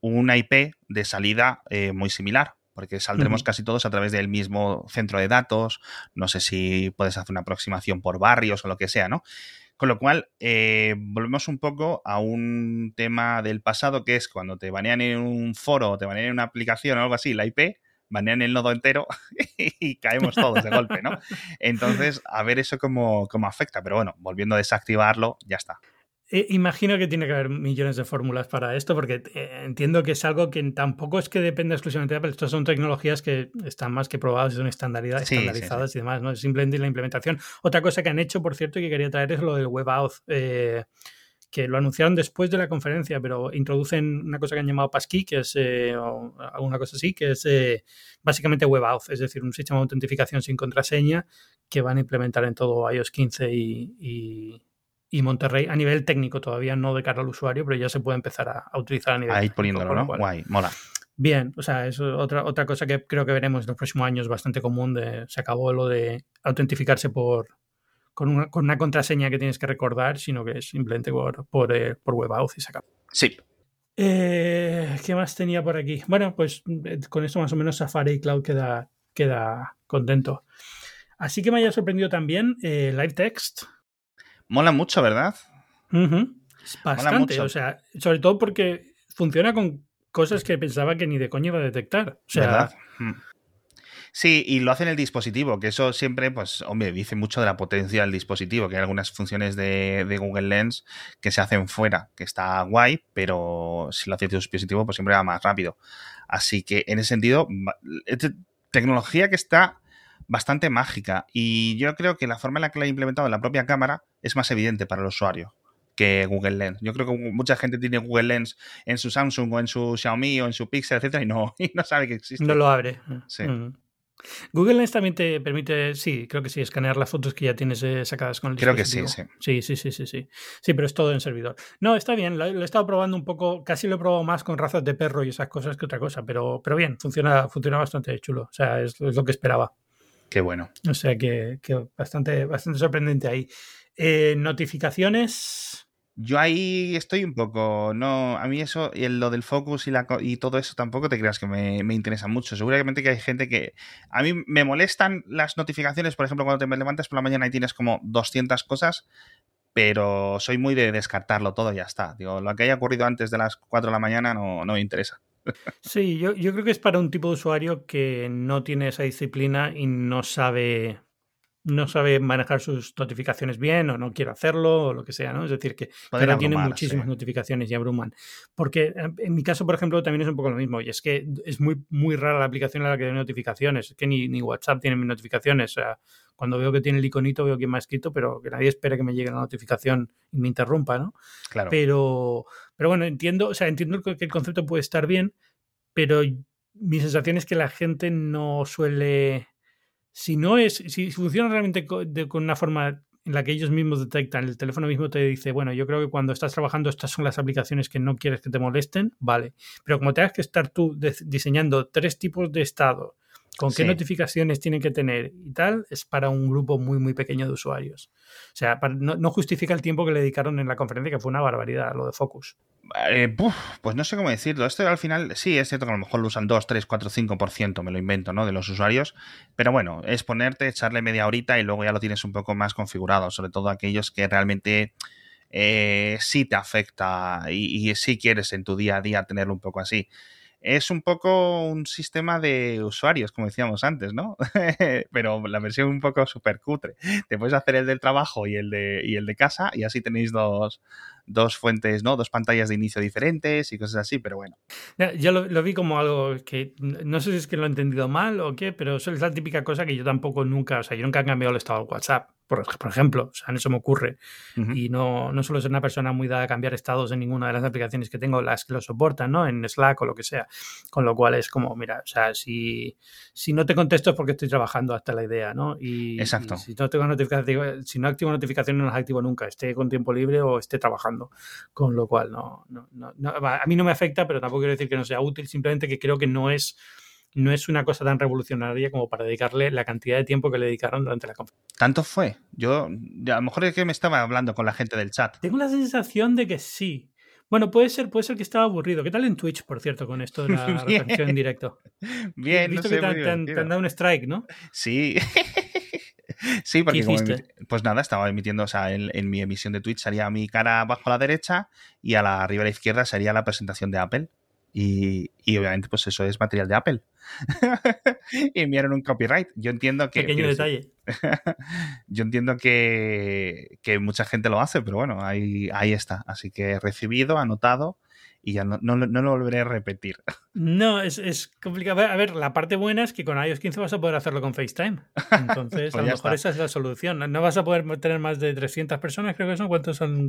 una IP de salida eh, muy similar porque saldremos casi todos a través del mismo centro de datos, no sé si puedes hacer una aproximación por barrios o lo que sea, ¿no? Con lo cual, eh, volvemos un poco a un tema del pasado, que es cuando te banean en un foro o te banean en una aplicación o algo así, la IP, banean el nodo entero y caemos todos de golpe, ¿no? Entonces, a ver eso cómo, cómo afecta. Pero bueno, volviendo a desactivarlo, ya está. Eh, imagino que tiene que haber millones de fórmulas para esto, porque eh, entiendo que es algo que tampoco es que dependa exclusivamente de Apple. Estas son tecnologías que están más que probadas y son estandarizadas y demás, ¿no? Simplemente la implementación. Otra cosa que han hecho, por cierto, y que quería traer es lo del WebAuth. Eh, que lo anunciaron después de la conferencia, pero introducen una cosa que han llamado Passkey, que es alguna cosa así, que es básicamente WebAuth, es decir, un sistema de autentificación sin contraseña que van a implementar en todo iOS 15 y y Monterrey a nivel técnico, todavía no de cara al usuario, pero ya se puede empezar a, utilizar a nivel Ahí poniéndolo, ¿no? Guay, mola. Bien, o sea, es otra, otra cosa que creo que veremos en los próximos años bastante común. De, se acabó lo de autentificarse por con una, con una contraseña que tienes que recordar, sino que es simplemente por, por, eh, por WebAuth y se acabó. Sí. Eh, ¿Qué más tenía por aquí? Bueno, pues eh, con esto más o menos Safari Cloud queda, queda contento. Así que me haya sorprendido también Live Text, Mola mucho, ¿verdad? Bastante, o sea, sobre todo porque funciona con cosas que pensaba que ni de coño iba a detectar. O sea, mm. Sí, y lo hace en el dispositivo, que eso siempre, pues, hombre, dice mucho de la potencia del dispositivo, que hay algunas funciones de, Google Lens que se hacen fuera, que está guay, pero si lo hace tu dispositivo, pues siempre va más rápido. Así que en ese sentido, tecnología que está bastante mágica. Y yo creo que la forma en la que la ha implementado en la propia cámara es más evidente para el usuario que Google Lens. Yo creo que mucha gente tiene Google Lens en su Samsung o en su Xiaomi o en su Pixel, etcétera, y no, y no sabe que existe. No lo abre. Sí. Mm. Google Lens también te permite, sí, creo que sí, escanear las fotos que ya tienes eh, sacadas con el Creo que sí, sí. Sí, sí, sí, sí, sí. Sí, pero es todo en servidor. No, está bien, lo, he estado probando un poco, casi lo he probado más con razas de perro y esas cosas que otra cosa, pero, pero bien, funciona, funciona bastante chulo. O sea, es lo que esperaba. Qué bueno. O sea que, bastante, bastante sorprendente ahí. Eh, notificaciones. Yo ahí estoy un poco. No, a mí eso, y lo del focus y, la, y todo eso tampoco te creas que me, interesa mucho. Seguramente que hay gente que. A mí me molestan las notificaciones, por ejemplo, cuando te levantas por la mañana y tienes como 200 cosas, pero soy muy de descartarlo todo y ya está. Digo, lo que haya ocurrido antes de las 4 de la mañana no, no me interesa. Sí, yo, yo creo que es para un tipo de usuario que no tiene esa disciplina y no sabe no sabe manejar sus notificaciones bien o no quiere hacerlo o lo que sea, ¿no? Es decir, que, ahora tiene muchísimas notificaciones y abruman. Porque eh, en mi caso, por ejemplo, también es un poco lo mismo y es que es muy, muy rara la aplicación a la que tiene notificaciones. Es que ni, ni WhatsApp tiene mis notificaciones. O sea, cuando veo que tiene el iconito veo quién me ha escrito, pero que nadie espere que me llegue la notificación y me interrumpa, ¿no? Claro. Pero, pero bueno, entiendo, o sea, entiendo que el concepto puede estar bien, pero mi sensación es que la gente no suele si no es, si funciona realmente con, una forma en la que ellos mismos detectan, el teléfono mismo te dice, bueno, yo creo que cuando estás trabajando estas son las aplicaciones que no quieres que te molesten, vale. Pero como tengas que estar tú diseñando tres tipos de estado, con qué notificaciones tienen que tener y tal, es para un grupo muy, muy pequeño de usuarios. O sea, no, justifica el tiempo que le dedicaron en la conferencia, que fue una barbaridad lo de Focus. Eh, pues no sé cómo decirlo. Esto al final, sí, es cierto que a lo mejor lo usan 2, 3, 4, 5%, me lo invento, ¿no? De los usuarios. Pero bueno, es ponerte, echarle media horita y luego ya lo tienes un poco más configurado. Sobre todo aquellos que realmente eh, sí te afecta y, y sí quieres en tu día a día tenerlo un poco así es un poco un sistema de usuarios, como decíamos antes, ¿no? Pero la versión un poco súper cutre. Te puedes hacer el del trabajo y el de, y el de casa y así tenéis dos, dos fuentes, ¿no? Dos pantallas de inicio diferentes y cosas así, pero bueno. Yo lo, vi como algo que no sé si es que lo he entendido mal o qué, pero eso es la típica cosa que yo tampoco nunca, o sea, yo nunca he cambiado el estado de WhatsApp, por, ejemplo, o sea, eso me ocurre. Y no, no suelo ser una persona muy dada a cambiar estados en ninguna de las aplicaciones que tengo, las que lo soportan, ¿no? En Slack o lo que sea. Con lo cual es como, mira, o sea, si, si no te contesto es porque estoy trabajando hasta la idea, ¿no? Y, Exacto. si no tengo notificación, si no activo notificaciones no las activo nunca, esté con tiempo libre o esté trabajando. Con lo cual, no, a mí no me afecta, pero tampoco quiero decir que no sea útil, simplemente que creo que no es, no es una cosa tan revolucionaria como para dedicarle la cantidad de tiempo que le dedicaron durante la conferencia. ¿Tanto fue? Yo, a lo mejor es que me estaba hablando con la gente del chat. Tengo la sensación de que sí. Bueno, puede ser, puede ser que estaba aburrido. ¿Qué tal en Twitch, por cierto, con esto de la transmisión en directo? Bien, visto que te, han dado un strike, ¿no? Sí. Sí, porque pues nada, estaba emitiendo, o sea, en, mi emisión de Twitch salía mi cara abajo a la derecha y a la arriba a la izquierda sería la presentación de Apple. Y, obviamente, pues eso es material de Apple. y enviaron un copyright. Yo entiendo que... Pequeño detalle. Yo entiendo que, que, mucha gente lo hace, pero bueno, ahí, ahí está. Así que recibido, anotado y ya no, no, no, lo volveré a repetir. No, es, es, complicado. A ver, la parte buena es que con iOS 15 vas a poder hacerlo con FaceTime. Entonces, pues a lo mejor esa es la solución. No vas a poder tener más de 300 personas, creo que son. ¿Cuántos son?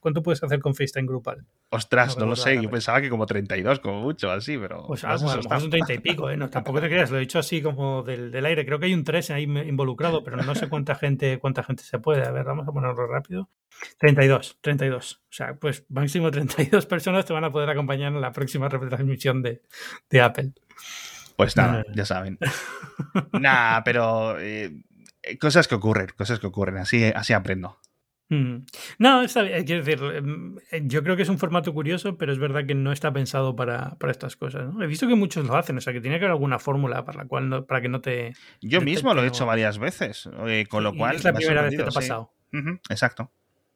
¿Cuánto puedes hacer con FaceTime grupal? Ostras, no, lo sé. Yo pensaba que como 32, como mucho, así, pero. Pues algo, a lo mejor son 30 y pico, ¿eh? No, tampoco te creas, lo he dicho así como del, del, aire. Creo que hay un 3 ahí involucrado, pero no sé cuánta gente, cuánta gente se puede. A ver, vamos a ponerlo rápido. 32, 32. O sea, pues máximo 32 personas te van a poder acompañar en la próxima retransmisión de, de Apple. Pues nada, eh. ya saben. nada, pero eh, cosas que ocurren, cosas que ocurren, así, así aprendo. Mm. No, está quiero decir, em, yo creo que es un formato curioso, pero es verdad que no está pensado para, para estas cosas. ¿no? He visto que muchos lo hacen, o sea que tiene que haber alguna fórmula para la cual no, para que no te. Yo mismo lo he hecho varias veces, eh, con lo cual. Es la primera vez que te ha pasado. exacto.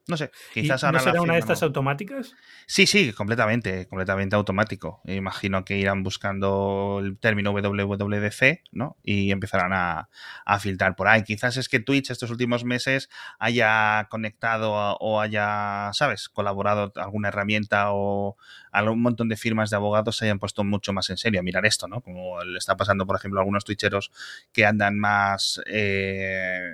No sé, quizás ahora. ¿No será una de estas automáticas? Sí, sí, completamente, completamente automático. Imagino que irán buscando el término WWDC, ¿no? Y empezarán a, filtrar por ahí. Quizás es que Twitch estos últimos meses haya conectado o haya, ¿sabes?, colaborado alguna herramienta o algún montón de firmas de abogados se hayan puesto mucho más en serio a mirar esto, ¿no? Como le está pasando, por ejemplo, a algunos twitcheros que andan más. Eh,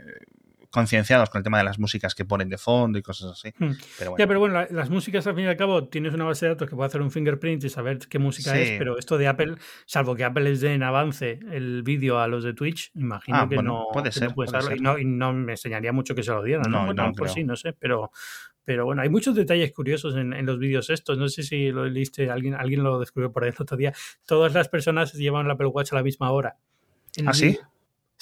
concienciados con el tema de las músicas que ponen de fondo y cosas así. Hmm. Pero bueno. Ya, pero bueno, las músicas al fin y al cabo tienes una base de datos que puede hacer un fingerprint y saber qué música es, pero esto de Apple, salvo que Apple les dé en avance el vídeo a los de Twitch, imagino ah, que, no, puede ser, Y, no, me enseñaría mucho que se lo dieran. No, no, pues sí, no sé, pero, pero bueno, hay muchos detalles curiosos en, los vídeos estos. No sé si lo leíste, alguien, alguien lo descubrió por ahí el otro día. Todas las personas llevan el Apple Watch a la misma hora. ¿Ah, sí?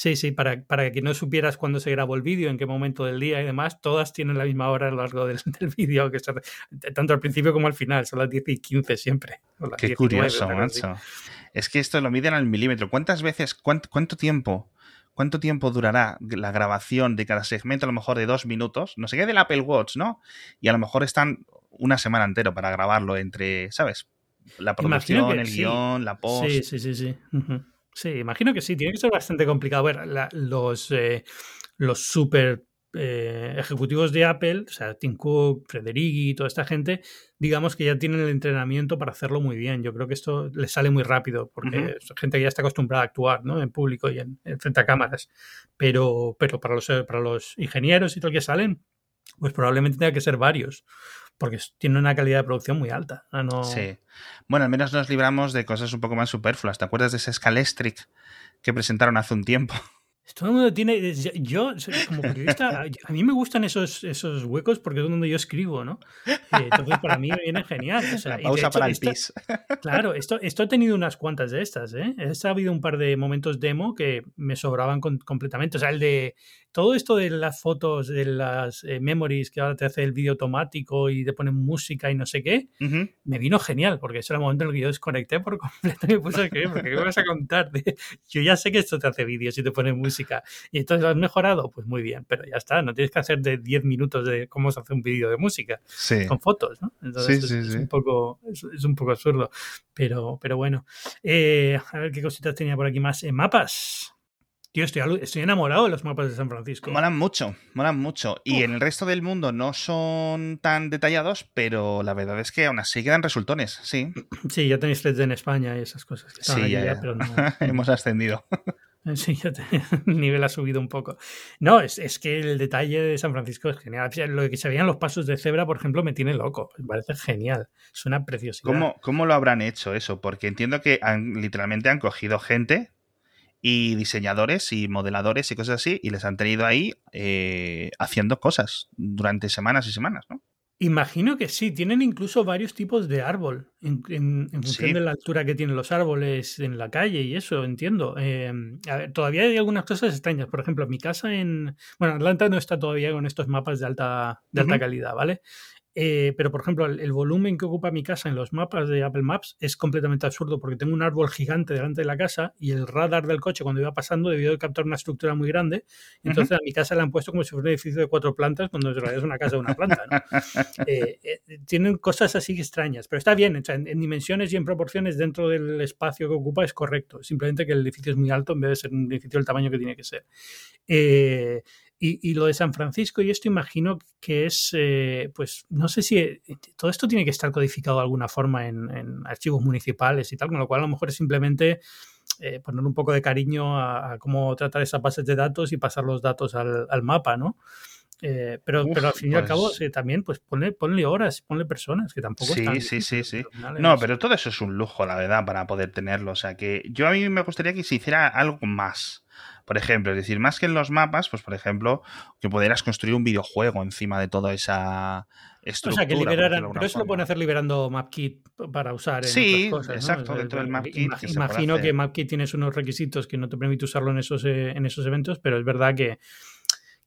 Sí, sí, para, para que no supieras cuándo se grabó el vídeo, en qué momento del día y demás, todas tienen la misma hora a lo largo del, vídeo, que tanto al principio como al final, son las 10 y 15 siempre. Qué curioso, macho. Es que esto lo miden al milímetro. ¿Cuántas veces, cuánto, cuánto tiempo ¿Cuánto tiempo durará la grabación de cada segmento? A lo mejor de dos minutos. No sé qué del Apple Watch, ¿no? Y a lo mejor están una semana entera para grabarlo entre, ¿sabes? La producción, el guion, la post. Sí, sí, sí, sí. Sí, imagino que sí, tiene que ser bastante complicado. ver, los, eh, los super eh, ejecutivos de Apple, o sea, Tim Cook, Frederici, toda esta gente, digamos que ya tienen el entrenamiento para hacerlo muy bien. Yo creo que esto les sale muy rápido, porque es gente que ya está acostumbrada a actuar ¿no? en público y en, frente a cámaras. Pero, pero para, los, para los ingenieros y todo el que salen, pues probablemente tenga que ser varios porque tiene una calidad de producción muy alta. No... Sí. Bueno, al menos nos libramos de cosas un poco más superfluas. ¿Te acuerdas de ese Scalestric que presentaron hace un tiempo? Todo el mundo tiene. Yo, como periodista, a mí me gustan esos, esos huecos porque es donde yo escribo, ¿no? Eh, entonces, para mí viene genial. pausa para el pis. Claro, esto, esto ha tenido unas cuantas de estas, ¿eh? Ha habido un par de momentos demo que me sobraban completamente. O sea, el de todo esto de las fotos, de las eh, memories que ahora te hace el vídeo automático y te ponen música y no sé qué, me vino genial, porque ese era el momento en el que yo desconecté por completo y me puse a escribir, porque ¿qué me vas a contar? yo ya sé que esto te hace vídeos y te pone música. Y entonces lo has mejorado, pues muy bien, pero ya está, no tienes que hacer de 10 minutos de cómo se hace un vídeo de música con fotos, ¿no? Entonces es, un poco, es, un poco absurdo, pero, pero bueno. Eh, a ver qué cositas tenía por aquí más. en mapas. Tío, estoy, estoy, enamorado de los mapas de San Francisco. Molan mucho, molan mucho. Y en el resto del mundo no son tan detallados, pero la verdad es que aún así quedan resultones, sí. Sí, ya tenéis threads en España y esas cosas. sí, ya, pero no... hemos ascendido. Sí, ya te... el nivel ha subido un poco. No, es, es, que el detalle de San Francisco es genial. Lo que se veían los pasos de cebra, por ejemplo, me tiene loco. Me parece genial. Es una preciosidad. ¿Cómo, cómo lo habrán hecho eso? Porque entiendo que han, literalmente han cogido gente y diseñadores y modeladores y cosas así, y les han tenido ahí eh, haciendo cosas durante semanas y semanas, ¿no? Imagino que sí, tienen incluso varios tipos de árbol en, función de la altura que tienen los árboles en la calle y eso, entiendo. Em, todavía hay algunas cosas extrañas. Por ejemplo, mi casa en. Bueno, Atlanta no está todavía con estos mapas de alta, de alta calidad, ¿vale? Eh, pero, por ejemplo, el, volumen que ocupa mi casa en los mapas de Apple Maps es completamente absurdo porque tengo un árbol gigante delante de la casa y el radar del coche cuando iba pasando debió de captar una estructura muy grande. entonces a mi casa le han puesto como si fuera un edificio de cuatro plantas cuando en realidad es una casa de una planta. Eh, eh, tienen cosas así extrañas, pero está bien. en, en, dimensiones y en proporciones dentro del espacio que ocupa es correcto. Simplemente que el edificio es muy alto en vez de ser un edificio del tamaño que tiene que ser. Eh, y, lo de San Francisco, y esto imagino que es, eh, pues no sé si eh, todo esto tiene que estar codificado de alguna forma en, archivos municipales y tal, con lo cual a lo mejor es simplemente eh, poner un poco de cariño a, cómo tratar esas bases de datos y pasar los datos al, mapa, ¿no? pero, pero al fin y al cabo pues también pues ponle, ponle horas, ponle personas, que tampoco Sí, sí, sí, sí. No, pero todo eso es un lujo, la verdad, para poder tenerlo. O sea que yo a mí me gustaría que se hiciera algo más. Por ejemplo, es decir, más que en los mapas, pues por ejemplo, que pudieras construir un videojuego encima de toda esa estructura. O sea, que liberaran, pero eso lo pueden hacer liberando MapKit para usar en sí, otras cosas, exacto, dentro del MapKit. Imagino que MapKit tienes unos requisitos que no te permite usarlo en esos, eh, en esos eventos, pero es verdad que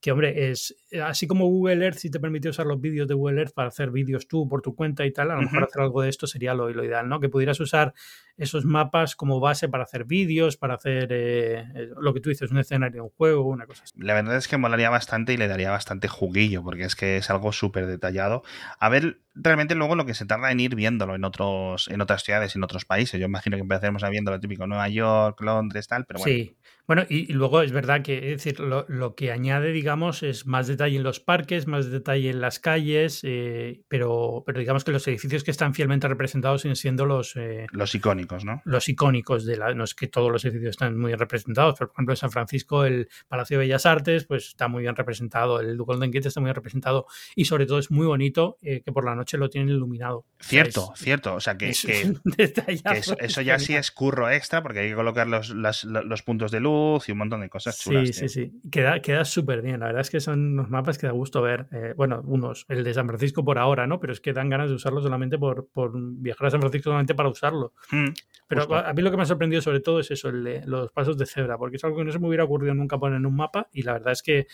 que hombre, es así como Google Earth, si te permite usar los vídeos de Google Earth para hacer vídeos tú por tu cuenta y tal, a lo mejor hacer algo de esto sería lo, lo, ideal, ¿no? Que pudieras usar esos mapas como base para hacer vídeos, para hacer eh, eh, lo que tú dices, un escenario, un juego, una cosa así. La verdad es que molaría bastante y le daría bastante juguillo, porque es que es algo súper detallado. A ver, realmente luego lo que se tarda en ir viéndolo en otros en otras ciudades, en otros países. Yo imagino que empezaremos a viendo lo típico Nueva York, Londres, tal, pero bueno. Sí, bueno, y, luego es verdad que es decir, lo, lo, que añade, digamos, es más detalle en los parques, más detalle en las calles, eh, pero, pero digamos que los edificios que están fielmente representados siguen siendo los... Eh, los icónicos, ¿no? Los icónicos de la... No es que todos los edificios están muy bien representados, pero por ejemplo en San Francisco el Palacio de Bellas Artes pues está muy bien representado, el Golden Gate está muy bien representado y sobre todo es muy bonito eh, que por la noche lo tienen iluminado. Cierto, cierto. O sea que, eso, ya sí es curro extra porque hay que colocar los, los puntos de luz y un montón de cosas chulas. Sí, sí, sí. Queda, queda súper bien. La verdad es que son unos mapas que da gusto ver. Eh, bueno, unos, el de San Francisco por ahora, ¿no? Pero es que dan ganas de usarlo solamente por, por viajar a San Francisco solamente para usarlo. Mm, Pero a, mí lo que me ha sorprendido sobre todo es eso, el los pasos de cebra, porque es algo que no se me hubiera ocurrido nunca poner en un mapa y la verdad es que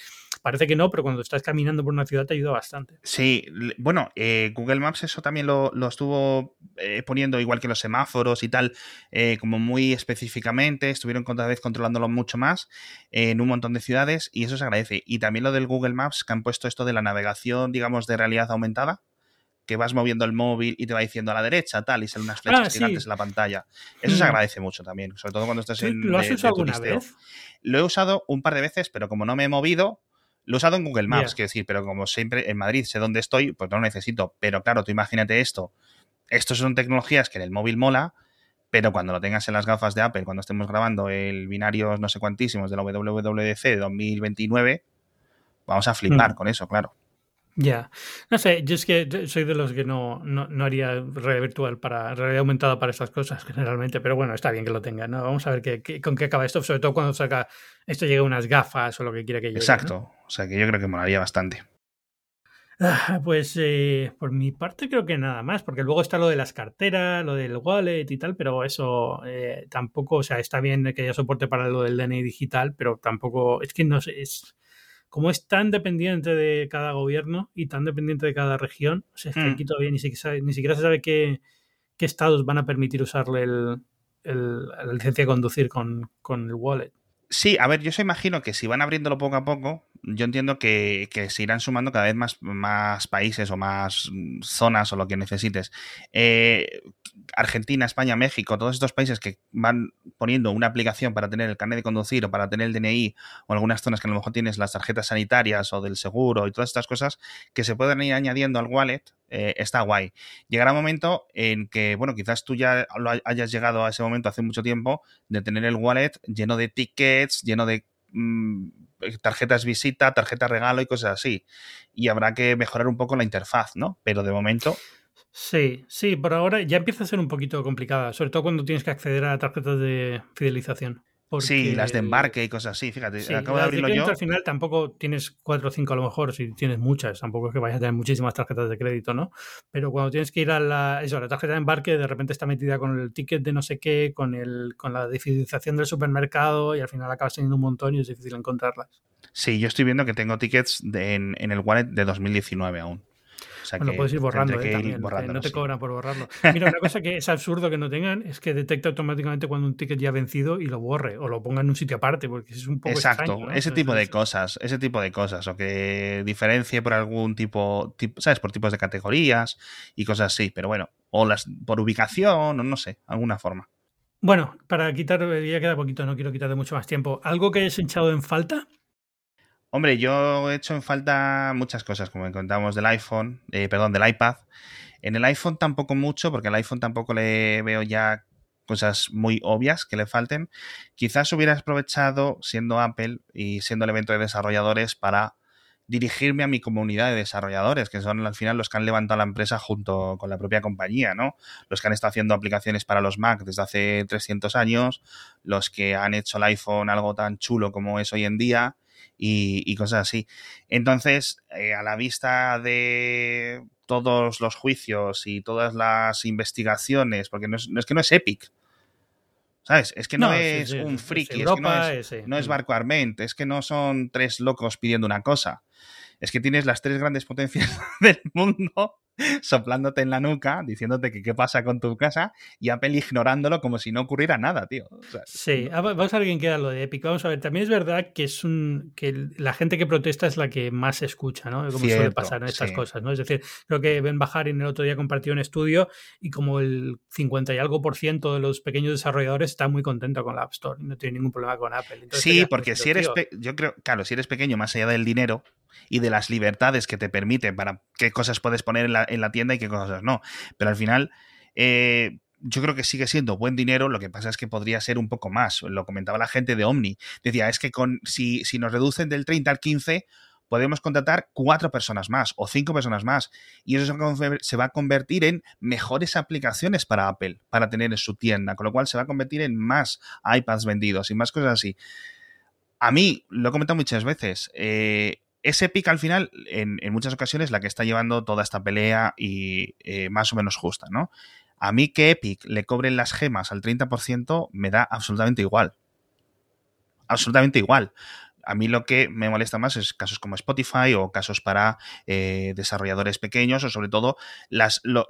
parece que no, pero cuando estás caminando por una ciudad te ayuda bastante. Sí, bueno, eh, Google Maps eso también lo, estuvo eh, poniendo igual que los semáforos y tal, como muy específicamente, estuvieron cada vez controlándolo mucho más en un montón de ciudades y eso se agradece. Y también lo del Google Maps, que han puesto esto de la navegación, digamos, de realidad aumentada, que vas moviendo el móvil y te va diciendo a la derecha, tal, y salen unas flechas ah, gigantes en la pantalla. Eso se mm. agradece mucho también, sobre todo cuando estás en. ¿Lo has usado alguna vez? Lo he usado un par de veces, pero como no me he movido, lo he usado en Google Maps, quiero decir, pero como siempre en Madrid sé dónde estoy, pues no lo necesito. Pero claro, tú imagínate esto. Estos son tecnologías que en el móvil mola, pero cuando lo tengas en las gafas de Apple, cuando estemos grabando el binario no sé cuantísimos de la WWDC 2029, vamos a flipar mm. con eso, claro. Ya, no sé, yo es que soy de los que no, no, haría realidad virtual para realidad aumentada para estas cosas generalmente, pero bueno, está bien que lo tenga, ¿no? Vamos a ver qué, con qué acaba esto, sobre todo cuando saca esto llega unas gafas o lo que quiera que llegue. Exacto, o sea que yo creo que molaría bastante. Ah, pues eh, por mi parte creo que nada más, porque luego está lo de las carteras, lo del wallet y tal, pero eso eh, tampoco, o sea, está bien que haya soporte para lo del DNI digital, pero tampoco, es que no sé, es como es tan dependiente de cada gobierno y tan dependiente de cada región, o sea, es que mm. aquí todavía ni siquiera, ni siquiera se sabe qué, qué, estados van a permitir usarle el, la licencia de conducir con, con el wallet. Sí, a ver, yo se imagino que si van abriéndolo poco a poco, yo entiendo que, se irán sumando cada vez más, países o más mm, zonas o lo que necesites. Eh, Argentina, España, México, todos estos países que van poniendo una aplicación para tener el carnet de conducir o para tener el DNI o algunas zonas que a lo mejor tienes las tarjetas sanitarias o del seguro y todas estas cosas que se pueden ir añadiendo al wallet, eh, está guay. Llegará un momento en que, bueno, quizás tú ya lo hayas llegado a ese momento hace mucho tiempo de tener el wallet lleno de tickets, lleno de mm, tarjetas visita, tarjeta regalo y cosas así. Y habrá que mejorar un poco la interfaz, ¿no? Pero de momento... Sí, sí, por ahora ya empieza a ser un poquito complicada, sobre todo cuando tienes que acceder a tarjetas de fidelización. Sí, las de embarque y cosas así, fíjate, acabo de abrirlo yo. Al final tampoco tienes cuatro o cinco a lo mejor, si tienes muchas, tampoco es que vayas a tener muchísimas tarjetas de crédito, ¿no? Pero cuando tienes que ir a la, eso, la tarjeta de embarque, de repente está metida con el ticket de no sé qué, con, el, con la fidelización del supermercado y al final acabas teniendo un montón y es difícil encontrarlas. Sí, yo estoy viendo que tengo tickets en, en el wallet de 2019 aún sea bueno, que puedes ir borrando, ¿eh? que ir no te cobran por borrarlo. Mira, una cosa que es absurdo que no tengan es que detecta automáticamente cuando un ticket ya ha vencido y lo borre o lo ponga en un sitio aparte, porque es un poco Exacto, extraño, ¿no? ese Entonces, tipo de cosas, ese tipo de cosas, o que diferencie por algún tipo, tip- ¿sabes? Por tipos de categorías y cosas así, pero bueno, o las por ubicación, o no sé, alguna forma. Bueno, para quitar, ya queda poquito, no quiero quitarle mucho más tiempo. ¿Algo que hayas echado en falta? Hombre, yo he hecho en falta muchas cosas, como contábamos del iPhone, eh, perdón, del iPad. En el iPhone tampoco mucho, porque al iPhone tampoco le veo ya cosas muy obvias que le falten. Quizás hubiera aprovechado, siendo Apple y siendo el evento de desarrolladores, para dirigirme a mi comunidad de desarrolladores, que son al final los que han levantado la empresa junto con la propia compañía, ¿no? Los que han estado haciendo aplicaciones para los Mac desde hace 300 años, los que han hecho el iPhone algo tan chulo como es hoy en día y, y cosas así. Entonces, eh, a la vista de todos los juicios y todas las investigaciones, porque no es, no es que no es Epic, ¿sabes? Es que no, es sí, un es friki, es que Europa, no es, sí. no es Barco Arment, es que no son tres locos pidiendo una cosa. Es que tienes las tres grandes potencias del mundo soplándote en la nuca, diciéndote que qué pasa con tu casa y Apple ignorándolo como si no ocurriera nada, tío. O sea, Sí, ah, va- vamos a ver quién queda lo de Epic. Vamos a ver, también es verdad que es un que la gente que protesta es la que más se escucha, ¿no? Como suele pasar en estas sí. cosas, ¿no? Es decir, creo que Ben Bajarin el otro día compartió un estudio y como el 50 y algo por ciento de los pequeños desarrolladores está muy contento con la App Store y no tiene ningún problema con Apple. Entonces, Sí, porque si eres, tío, yo creo, claro, si eres pequeño, más allá del dinero y de las libertades que te permiten para qué cosas puedes poner en la, en la tienda y qué cosas no. Pero al final, eh, yo creo que sigue siendo buen dinero, lo que pasa es que podría ser un poco más. Lo comentaba la gente de Omni. Decía, es que con, si, si nos reducen del 30 al 15, podemos contratar cuatro personas más o cinco personas más. Y eso se va a convertir en mejores aplicaciones para Apple, para tener en su tienda, con lo cual se va a convertir en más iPads vendidos y más cosas así. A mí, lo he comentado muchas veces, eh, es Epic al final, en, en muchas ocasiones, la que está llevando toda esta pelea y eh, más o menos justa, ¿no? A mí que Epic le cobren las gemas al 30% me da absolutamente igual. Absolutamente igual. A mí lo que me molesta más es casos como Spotify o casos para eh, desarrolladores pequeños o sobre todo las lo-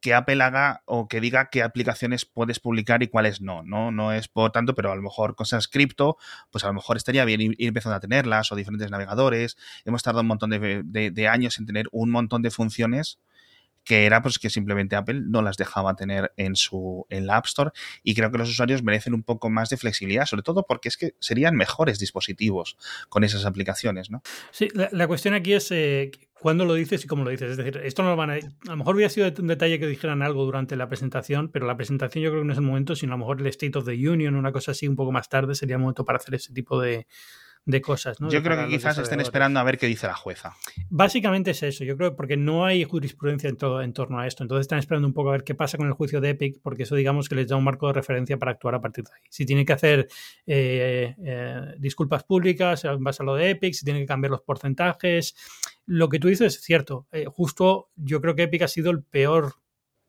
que Apple haga o que diga qué aplicaciones puedes publicar y cuáles no. No, no es por tanto, pero a lo mejor cosas cripto, pues a lo mejor estaría bien ir, empezando a tenerlas o diferentes navegadores. Hemos tardado un montón de años en tener un montón de funciones que era pues que simplemente Apple no las dejaba tener en su en la App Store y creo que los usuarios merecen un poco más de flexibilidad, sobre todo porque es que serían mejores dispositivos con esas aplicaciones, ¿no? Sí, la, cuestión aquí es eh, cuándo lo dices y cómo lo dices. Es decir, esto no lo van a. A lo mejor hubiera sido un detalle que dijeran algo durante la presentación, pero la presentación yo creo que no es el momento, sino a lo mejor el State of the Union, una cosa así, un poco más tarde, sería el momento para hacer ese tipo de, de cosas. ¿no? Yo De creo que quizás estén esperando a ver qué dice la jueza. Básicamente es eso, yo creo, porque no hay jurisprudencia en, todo, en torno a esto. Entonces están esperando un poco a ver qué pasa con el juicio de Epic, porque eso digamos que les da un marco de referencia para actuar a partir de ahí. Si tienen que hacer eh, eh, disculpas públicas en base a lo de Epic, si tienen que cambiar los porcentajes, lo que tú dices es cierto. Eh, justo yo creo que Epic ha sido el peor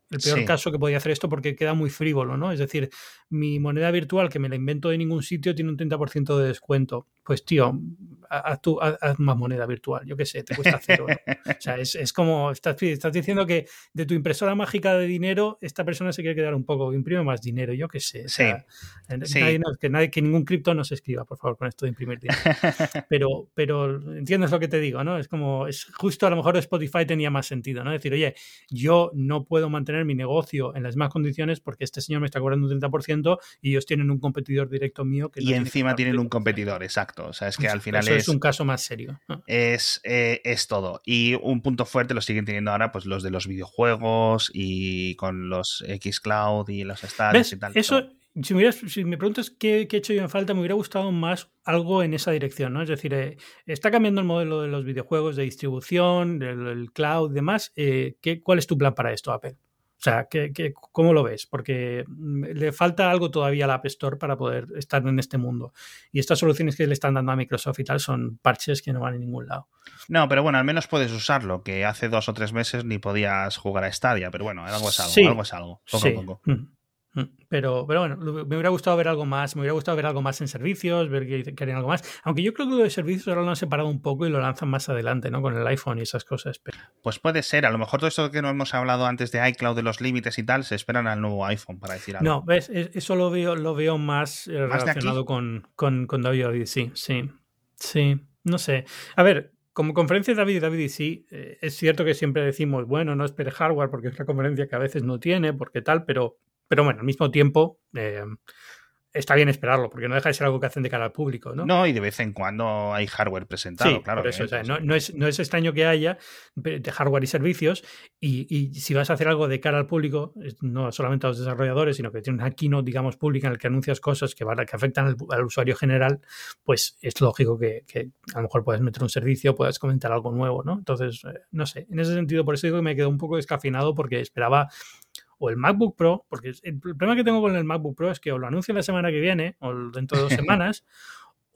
el peor Sí. caso que podía hacer esto porque queda muy frívolo, ¿no? Es decir, mi moneda virtual que me la invento de ningún sitio tiene un 30% de descuento. Pues tío, haz, tú, haz, haz más moneda virtual, yo qué sé, te cuesta cero. ¿no? O sea, es, es como, estás, estás diciendo que de tu impresora mágica de dinero, esta persona se quiere quedar un poco, imprime más dinero, yo qué sé. o sea, Sí. nadie- no, que, nadie, que ningún cripto no se escriba, por favor, con esto de imprimir dinero. Pero, pero entiendes lo que te digo, ¿no? Es como, es justo a lo mejor Spotify tenía más sentido, ¿no? Decir, oye, yo no puedo mantener mi negocio en las mismas condiciones porque este señor me está cobrando un 30% y ellos tienen un competidor directo mío que no y tiene encima tienen un competidor, exacto. O sea, es que al final Eso es, es un caso más serio. es, eh, es todo. Y un punto fuerte lo siguen teniendo ahora pues los de los videojuegos y con los Xcloud y los ¿Ves? y tal. Eso, si me, si me preguntas qué, qué he hecho yo en falta, me hubiera gustado más algo en esa dirección, ¿no? Es decir, eh, está cambiando el modelo de los videojuegos de distribución, el, el cloud y demás. eh, ¿qué, ¿Cuál es tu plan para esto, Apple? O sea, ¿qué, qué, ¿cómo lo ves? Porque mm, le falta algo todavía a la App Store para poder estar en este mundo. Y estas soluciones que le están dando a Microsoft y tal son parches que no van a ningún lado. No, pero bueno, al menos puedes usarlo, que hace dos o tres meses ni podías jugar a Stadia, pero bueno, algo es algo, Sí. algo es algo, poco sí. a poco. Mm. Pero, pero bueno, me hubiera gustado ver algo más, me hubiera gustado ver algo más en servicios, ver que querían algo más. Aunque yo creo que lo de servicios ahora lo han separado un poco y lo lanzan más adelante, ¿no? Con el iPhone y esas cosas. Pues puede ser, a lo mejor todo esto que no hemos hablado antes de iCloud, de los límites y tal, se esperan al nuevo iPhone para decir algo. No, ves, eso lo veo, lo veo más, eh, relacionado con, con, con sí, sí. Sí, no sé. A ver, como conferencia de David y David sí, eh, es cierto que siempre decimos, bueno, no espere hardware porque es la conferencia que a veces no tiene, porque tal, pero pero bueno, al mismo tiempo, eh, está bien esperarlo, porque no deja de ser algo que hacen de cara al público, ¿no? No, y de vez en cuando hay hardware presentado, claro. Por eso, no, es, no, es, extraño que haya de hardware y servicios, y, si vas a hacer algo de cara al público, no solamente a los desarrolladores, sino que tienes una keynote, digamos, pública en la que anuncias cosas que, van, que afectan al, usuario general, pues es lógico que, a lo mejor puedes meter un servicio, puedes comentar algo nuevo, ¿no? Entonces, eh, no sé, en ese sentido, por eso digo que me quedo un poco descafinado porque esperaba o el MacBook Pro, porque el problema que tengo con el MacBook Pro es que o lo anuncian la semana que viene o dentro de dos semanas,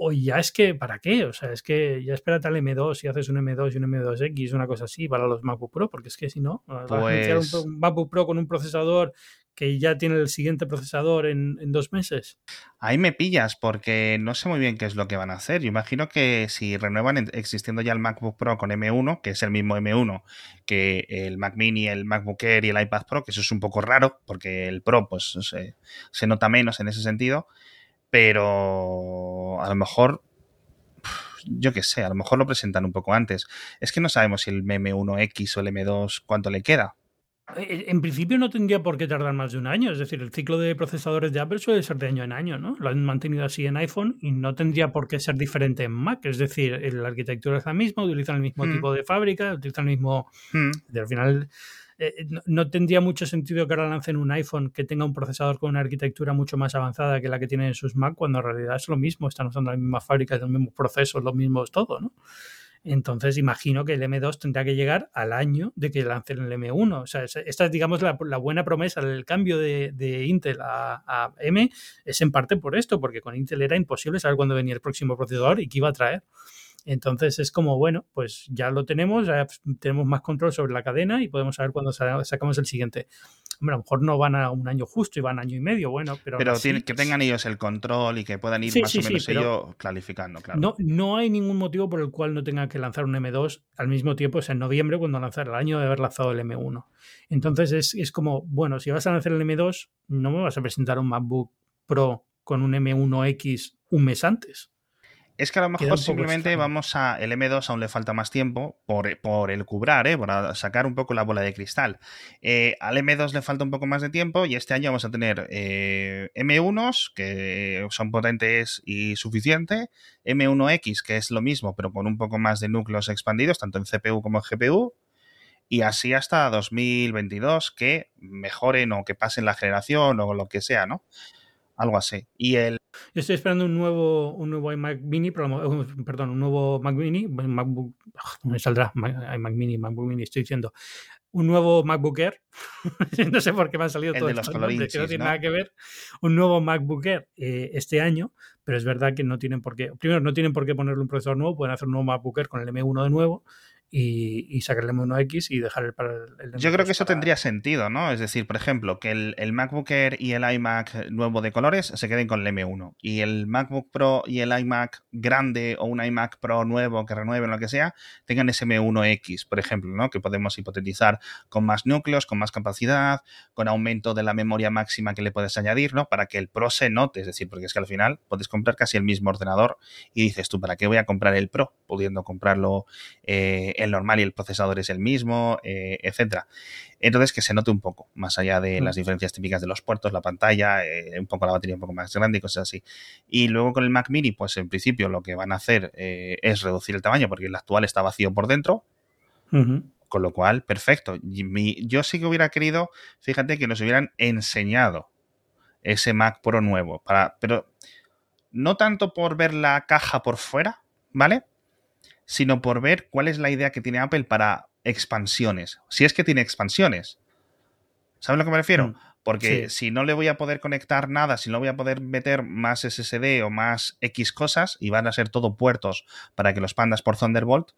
o ya es que, ¿para qué? O sea, es que ya espérate al M2 y haces un M2 y un M2X, una cosa así para los MacBook Pro, porque es que si no, vas a anunciar un, pues MacBook Pro con un procesador que ya tiene el siguiente procesador en, dos meses. Ahí me pillas porque no sé muy bien qué es lo que van a hacer. Yo imagino que si renuevan existiendo ya el MacBook Pro con M1, que es el mismo M1 que el Mac Mini, el MacBook Air y el iPad Pro, que eso es un poco raro porque el Pro pues se, se nota menos en ese sentido, pero a lo mejor yo qué sé, a lo mejor lo presentan un poco antes. Es que no sabemos si el M1X o el M2 cuánto le queda. Eh, en principio no tendría por qué tardar más de un año, es decir, el ciclo de procesadores de Apple suele ser de año en año, ¿no? Lo han mantenido así en iPhone y no tendría por qué ser diferente en Mac, es decir, la arquitectura es la misma, utilizan el mismo hmm. tipo de fábrica, utilizan el mismo... Hmm. al final eh, no, tendría mucho sentido que ahora lancen un iPhone que tenga un procesador con una arquitectura mucho más avanzada que la que tienen en sus Mac, cuando en realidad es lo mismo, están usando las mismas fábricas, los mismos procesos, los mismos todo, ¿no? Entonces imagino que el M2 tendrá que llegar al año de que lancen el M1. O sea, esta es, digamos, la, buena promesa del cambio de, Intel a, M, es en parte por esto, porque con Intel era imposible saber cuándo venía el próximo procesador y qué iba a traer. Entonces es como, bueno, pues ya lo tenemos, ya tenemos más control sobre la cadena y podemos saber cuándo sacamos el siguiente. Hombre, a lo mejor no van a un año justo y van a año y medio, bueno, pero. Pero que tengan ellos el control y que puedan ir más o menos ellos clarificando, claro. No, no hay ningún motivo por el cual no tengan que lanzar un M2 al mismo tiempo, o sea, en noviembre, cuando lanzar el año de haber lanzado el M1. Entonces es, es como, bueno, si vas a lanzar el M2, no me vas a presentar un MacBook Pro con un M1X un mes antes. Es que a lo mejor simplemente vamos a. El M2 aún le falta más tiempo por, por el cubrar, ¿eh? por sacar un poco la bola de cristal. Eh, al M2 le falta un poco más de tiempo y este año vamos a tener eh, M1s que son potentes y suficiente, M1X que es lo mismo pero con un poco más de núcleos expandidos, tanto en CPU como en GPU, y así hasta 2022 que mejoren o que pasen la generación o lo que sea, ¿no? Algo así. Y el yo estoy esperando un nuevo, un nuevo iMac Mini, perdón, un nuevo Mac Mini, MacBook, me saldrá iMac Mini, MacBook Mini, estoy diciendo, un nuevo MacBook Air, no sé por qué me han salido todos los nombres, que no tiene nada que ver, un nuevo MacBook Air eh, este año, pero es verdad que no tienen por qué, primero no tienen por qué ponerle un procesador nuevo, pueden hacer un nuevo MacBook Air con el M1 de nuevo, y, y sacarle uno X y dejar el para el, Yo creo que eso tendría sentido, ¿no? Es decir, por ejemplo, que el, el, MacBook Air y el iMac nuevo de colores se queden con el M1 y el MacBook Pro y el iMac grande o un iMac Pro nuevo que renueven lo que sea, tengan ese M1X, por ejemplo, ¿no? Que podemos hipotetizar con más núcleos, con más capacidad, con aumento de la memoria máxima que le puedes añadir, ¿no? Para que el Pro se note, es decir, porque es que al final puedes comprar casi el mismo ordenador y dices tú, ¿para qué voy a comprar el Pro? Pudiendo comprarlo eh, el normal y el procesador es el mismo, eh, etcétera. Entonces, que se note un poco, más allá de mm. las diferencias típicas de los puertos, la pantalla, eh, un poco la batería un poco más grande y cosas así. Y luego con el Mac Mini, pues en principio lo que van a hacer eh, es reducir el tamaño, porque el actual está vacío por dentro. Con lo cual, perfecto. yo sí que hubiera querido, fíjate, que nos hubieran enseñado ese Mac Pro nuevo. Para, pero no tanto por ver la caja por fuera, ¿vale? Sino por ver cuál es la idea que tiene Apple para expansiones. Si es que tiene expansiones. ¿Sabes a lo que me refiero? Mm, Porque si no le voy a poder conectar nada, si no voy a poder meter más SSD o más X cosas y van a ser todo puertos para que los pandas por Thunderbolt,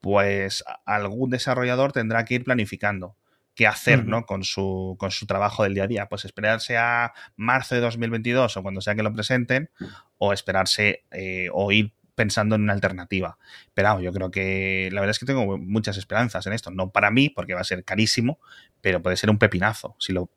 pues algún desarrollador tendrá que ir planificando qué hacer, ¿no? Con su, con su trabajo del día a día. Pues esperarse a marzo de 2022 o cuando sea que lo presenten, o esperarse eh, o ir pensando en una alternativa. Pero yo creo que la verdad es que tengo muchas esperanzas en esto. No para mí, porque va a ser carísimo, pero puede ser un pepinazo si lo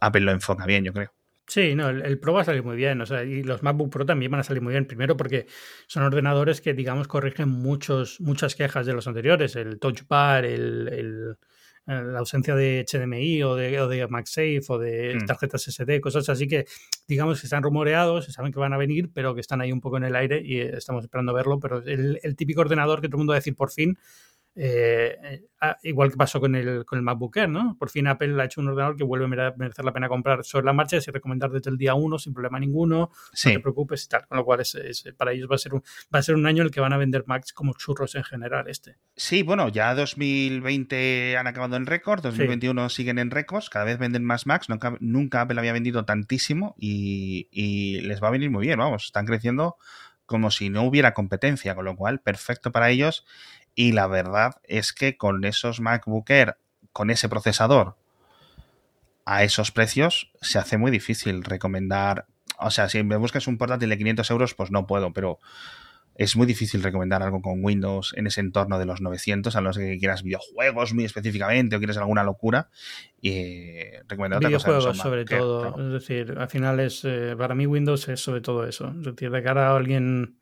Apple lo enfoca bien, yo creo. Sí, no, el, Pro va a salir muy bien, o sea, y los MacBook Pro también van a salir muy bien. Primero porque son ordenadores que, digamos, corrigen muchos, muchas quejas de los anteriores. El Touch Bar, el eh, la ausencia de HDMI o de, o de MagSafe o de mm. tarjetas SD, cosas así que digamos que están rumoreados, saben que van a venir, pero que están ahí un poco en el aire y estamos esperando verlo, pero el, el típico ordenador que todo el mundo va a decir por fin, eh, eh ah, igual que pasó con el, con el MacBook Air, ¿no? Por fin Apple ha hecho un ordenador que vuelve a merecer la pena comprar sobre la marcha y recomendar desde el día 1 sin problema ninguno, no te preocupes y tal. Con lo cual, es, para ellos va a, ser un, va a ser un año en el que van a vender Macs como churros en general este. Sí, bueno, ya 2020 han acabado en récord, 2021 siguen en récords, cada vez venden más Macs, nunca, nunca Apple había vendido tantísimo y, y les va a venir muy bien, vamos, están creciendo como si no hubiera competencia, con lo cual perfecto para ellos y la verdad es que con esos MacBook Air, con ese procesador, a esos precios, se hace muy difícil recomendar. O sea, si me buscas un portátil de 500 euros, pues no puedo, pero es muy difícil recomendar algo con Windows en ese entorno de los 900, a los que quieras videojuegos muy específicamente o quieres alguna locura. Y recomendar otra videojuegos sobre todo. Es decir, al final es, eh, para mí Windows es sobre todo eso. Es decir, de cara a alguien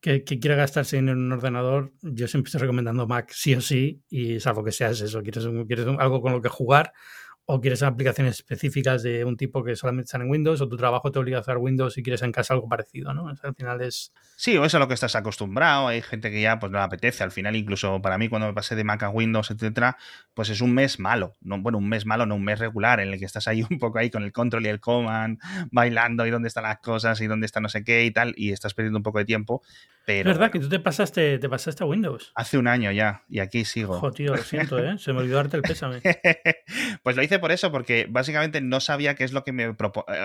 que, quiera gastarse en un ordenador, yo siempre estoy recomendando Mac sí o sí, y salvo que seas eso, quieres, quieres algo con lo que jugar o quieres aplicaciones específicas de un tipo que solamente están en Windows, o tu trabajo te obliga a hacer Windows y quieres en casa algo parecido, ¿no? al final es... Sí, o eso es a lo que estás acostumbrado, hay gente que ya pues no le apetece, al final incluso para mí cuando me pasé de Mac a Windows, etcétera, pues es un mes malo, no, bueno, un mes malo, no un mes regular, en el que estás ahí un poco ahí con el control y el command, bailando y dónde están las cosas y dónde está no sé qué y tal, y estás perdiendo un poco de tiempo, pero... Es verdad que tú te pasaste, te pasaste a Windows. Hace un año ya, y aquí sigo. Joder, tío, lo siento, ¿eh? Se me olvidó darte el pésame. pues lo hice por eso, porque básicamente no sabía qué es lo que me, eh,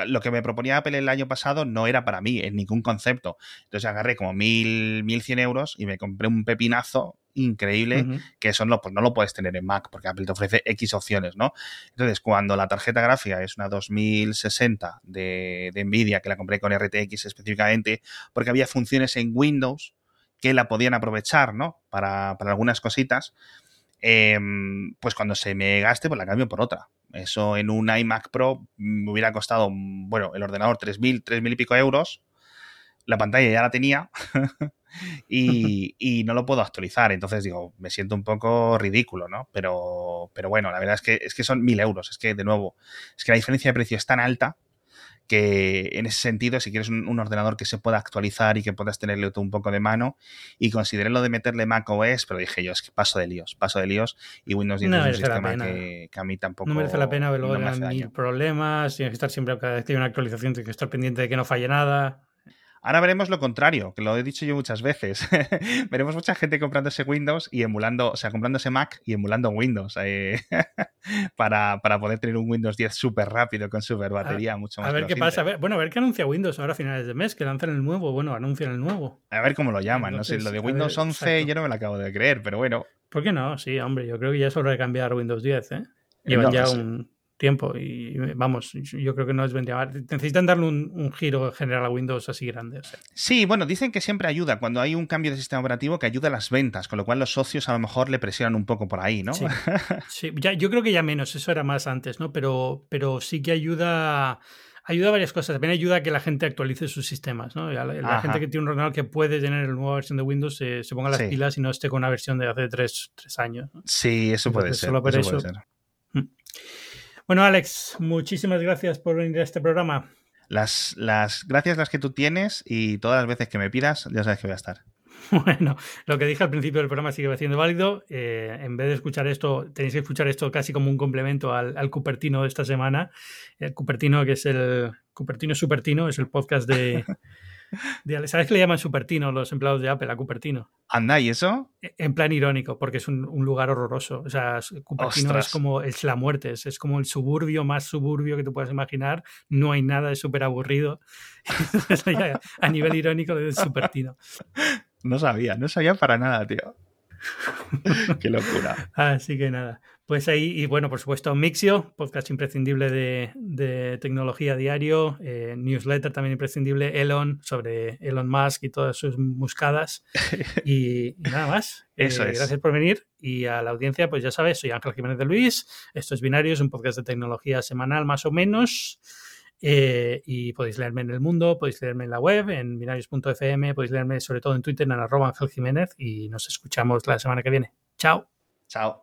lo que me proponía Apple el año pasado, no era para mí, en ningún concepto. Entonces agarré como mil, mil cien euros y me compré un pepinazo increíble que eso no, pues no lo puedes tener en Mac porque Apple te ofrece X opciones, ¿no? Entonces, cuando la tarjeta gráfica es una 2060 de, de Nvidia, que la compré con RTX específicamente, porque había funciones en Windows que la podían aprovechar, ¿no? Para, para algunas cositas, em, pues cuando se me gaste, pues la cambio por otra. Eso en un iMac Pro me hubiera costado, bueno, el ordenador 3.000, 3.000 y pico euros. La pantalla ya la tenía y, no lo puedo actualizar. Entonces digo, me siento un poco ridículo, ¿no? Pero, pero bueno, la verdad es que, es que son 1.000 euros. Es que, de nuevo, es que la diferencia de precio es tan alta que en ese sentido, si quieres un, ordenador que se pueda actualizar y que puedas tenerle un poco de mano, y consideré lo de meterle Mac OS, pero dije yo, es que paso de líos, paso de líos, y Windows 10 es un sistema que, a mí tampoco. No merece la pena, luego no mil problemas, tienes que estar siempre, cada vez que hay una actualización, tienes que estar pendiente de que no falle nada. Ahora veremos lo contrario, que lo he dicho yo muchas veces. veremos mucha gente comprándose Windows y emulando, o sea, comprándose Mac y emulando Windows eh, para, poder tener un Windows 10 súper rápido con súper batería, mucho más. A ver qué pasa. bueno, a ver qué anuncia Windows ahora a finales de mes, que lanzan el nuevo. Bueno, anuncian el nuevo. A ver cómo lo llaman. no sé, lo de Windows 11 yo no me lo acabo de creer, pero bueno. ¿Por qué no? Sí, hombre, yo creo que ya es hora de cambiar Windows 10, ¿eh? Llevan ya un, tiempo y vamos, yo creo que no es vender. Necesitan darle un, giro general a Windows así grande. Sí, bueno, dicen que siempre ayuda cuando hay un cambio de sistema operativo que ayuda a las ventas, con lo cual los socios a lo mejor le presionan un poco por ahí, ¿no? Sí, Ya, yo creo que ya menos, eso era más antes, ¿no? Pero, pero sí que ayuda ayuda a varias cosas. También ayuda a que la gente actualice sus sistemas, ¿no? La, gente que tiene un ordenador que puede tener la nueva versión de Windows se, ponga las pilas y no esté con una versión de hace tres, años. Sí, eso puede ser. Solo eso, puede ser. Bueno, Alex, muchísimas gracias por venir a este programa. Las, las gracias las que tú tienes y todas las veces que me pidas, ya sabes que voy a estar. Bueno, lo que dije al principio del programa sigue siendo válido. Eh, en vez de escuchar esto, tenéis que escuchar esto casi como un complemento al, al Cupertino de esta semana. El Cupertino, que es el Cupertino Supertino, es el podcast de, ¿Sabes que le llaman Supertino los empleados de Apple a Cupertino? ¿Anda y eso? E, en plan irónico, porque es un, lugar horroroso. O sea, Cupertino es como es la muerte, es, como el suburbio más suburbio que tú puedas imaginar. No hay nada, es súper aburrido. a nivel irónico de Supertino. No sabía, no sabía para nada, tío. Qué locura. Así que nada. Pues ahí, y bueno, por supuesto, Mixio, podcast imprescindible de, tecnología diario, eh, newsletter también imprescindible, Elon, sobre Elon Musk y todas sus muscadas. Y, nada más. Eso es. Gracias por venir. Y a la audiencia, pues ya sabes, soy Ángel Jiménez de Luis. Esto es Binarios, un podcast de tecnología semanal más o menos. Eh, y podéis leerme en el mundo, podéis leerme en la web, en binarios.fm, podéis leerme sobre todo en Twitter en arroba Ángel Jiménez y nos escuchamos la semana que viene. Chao. Chao.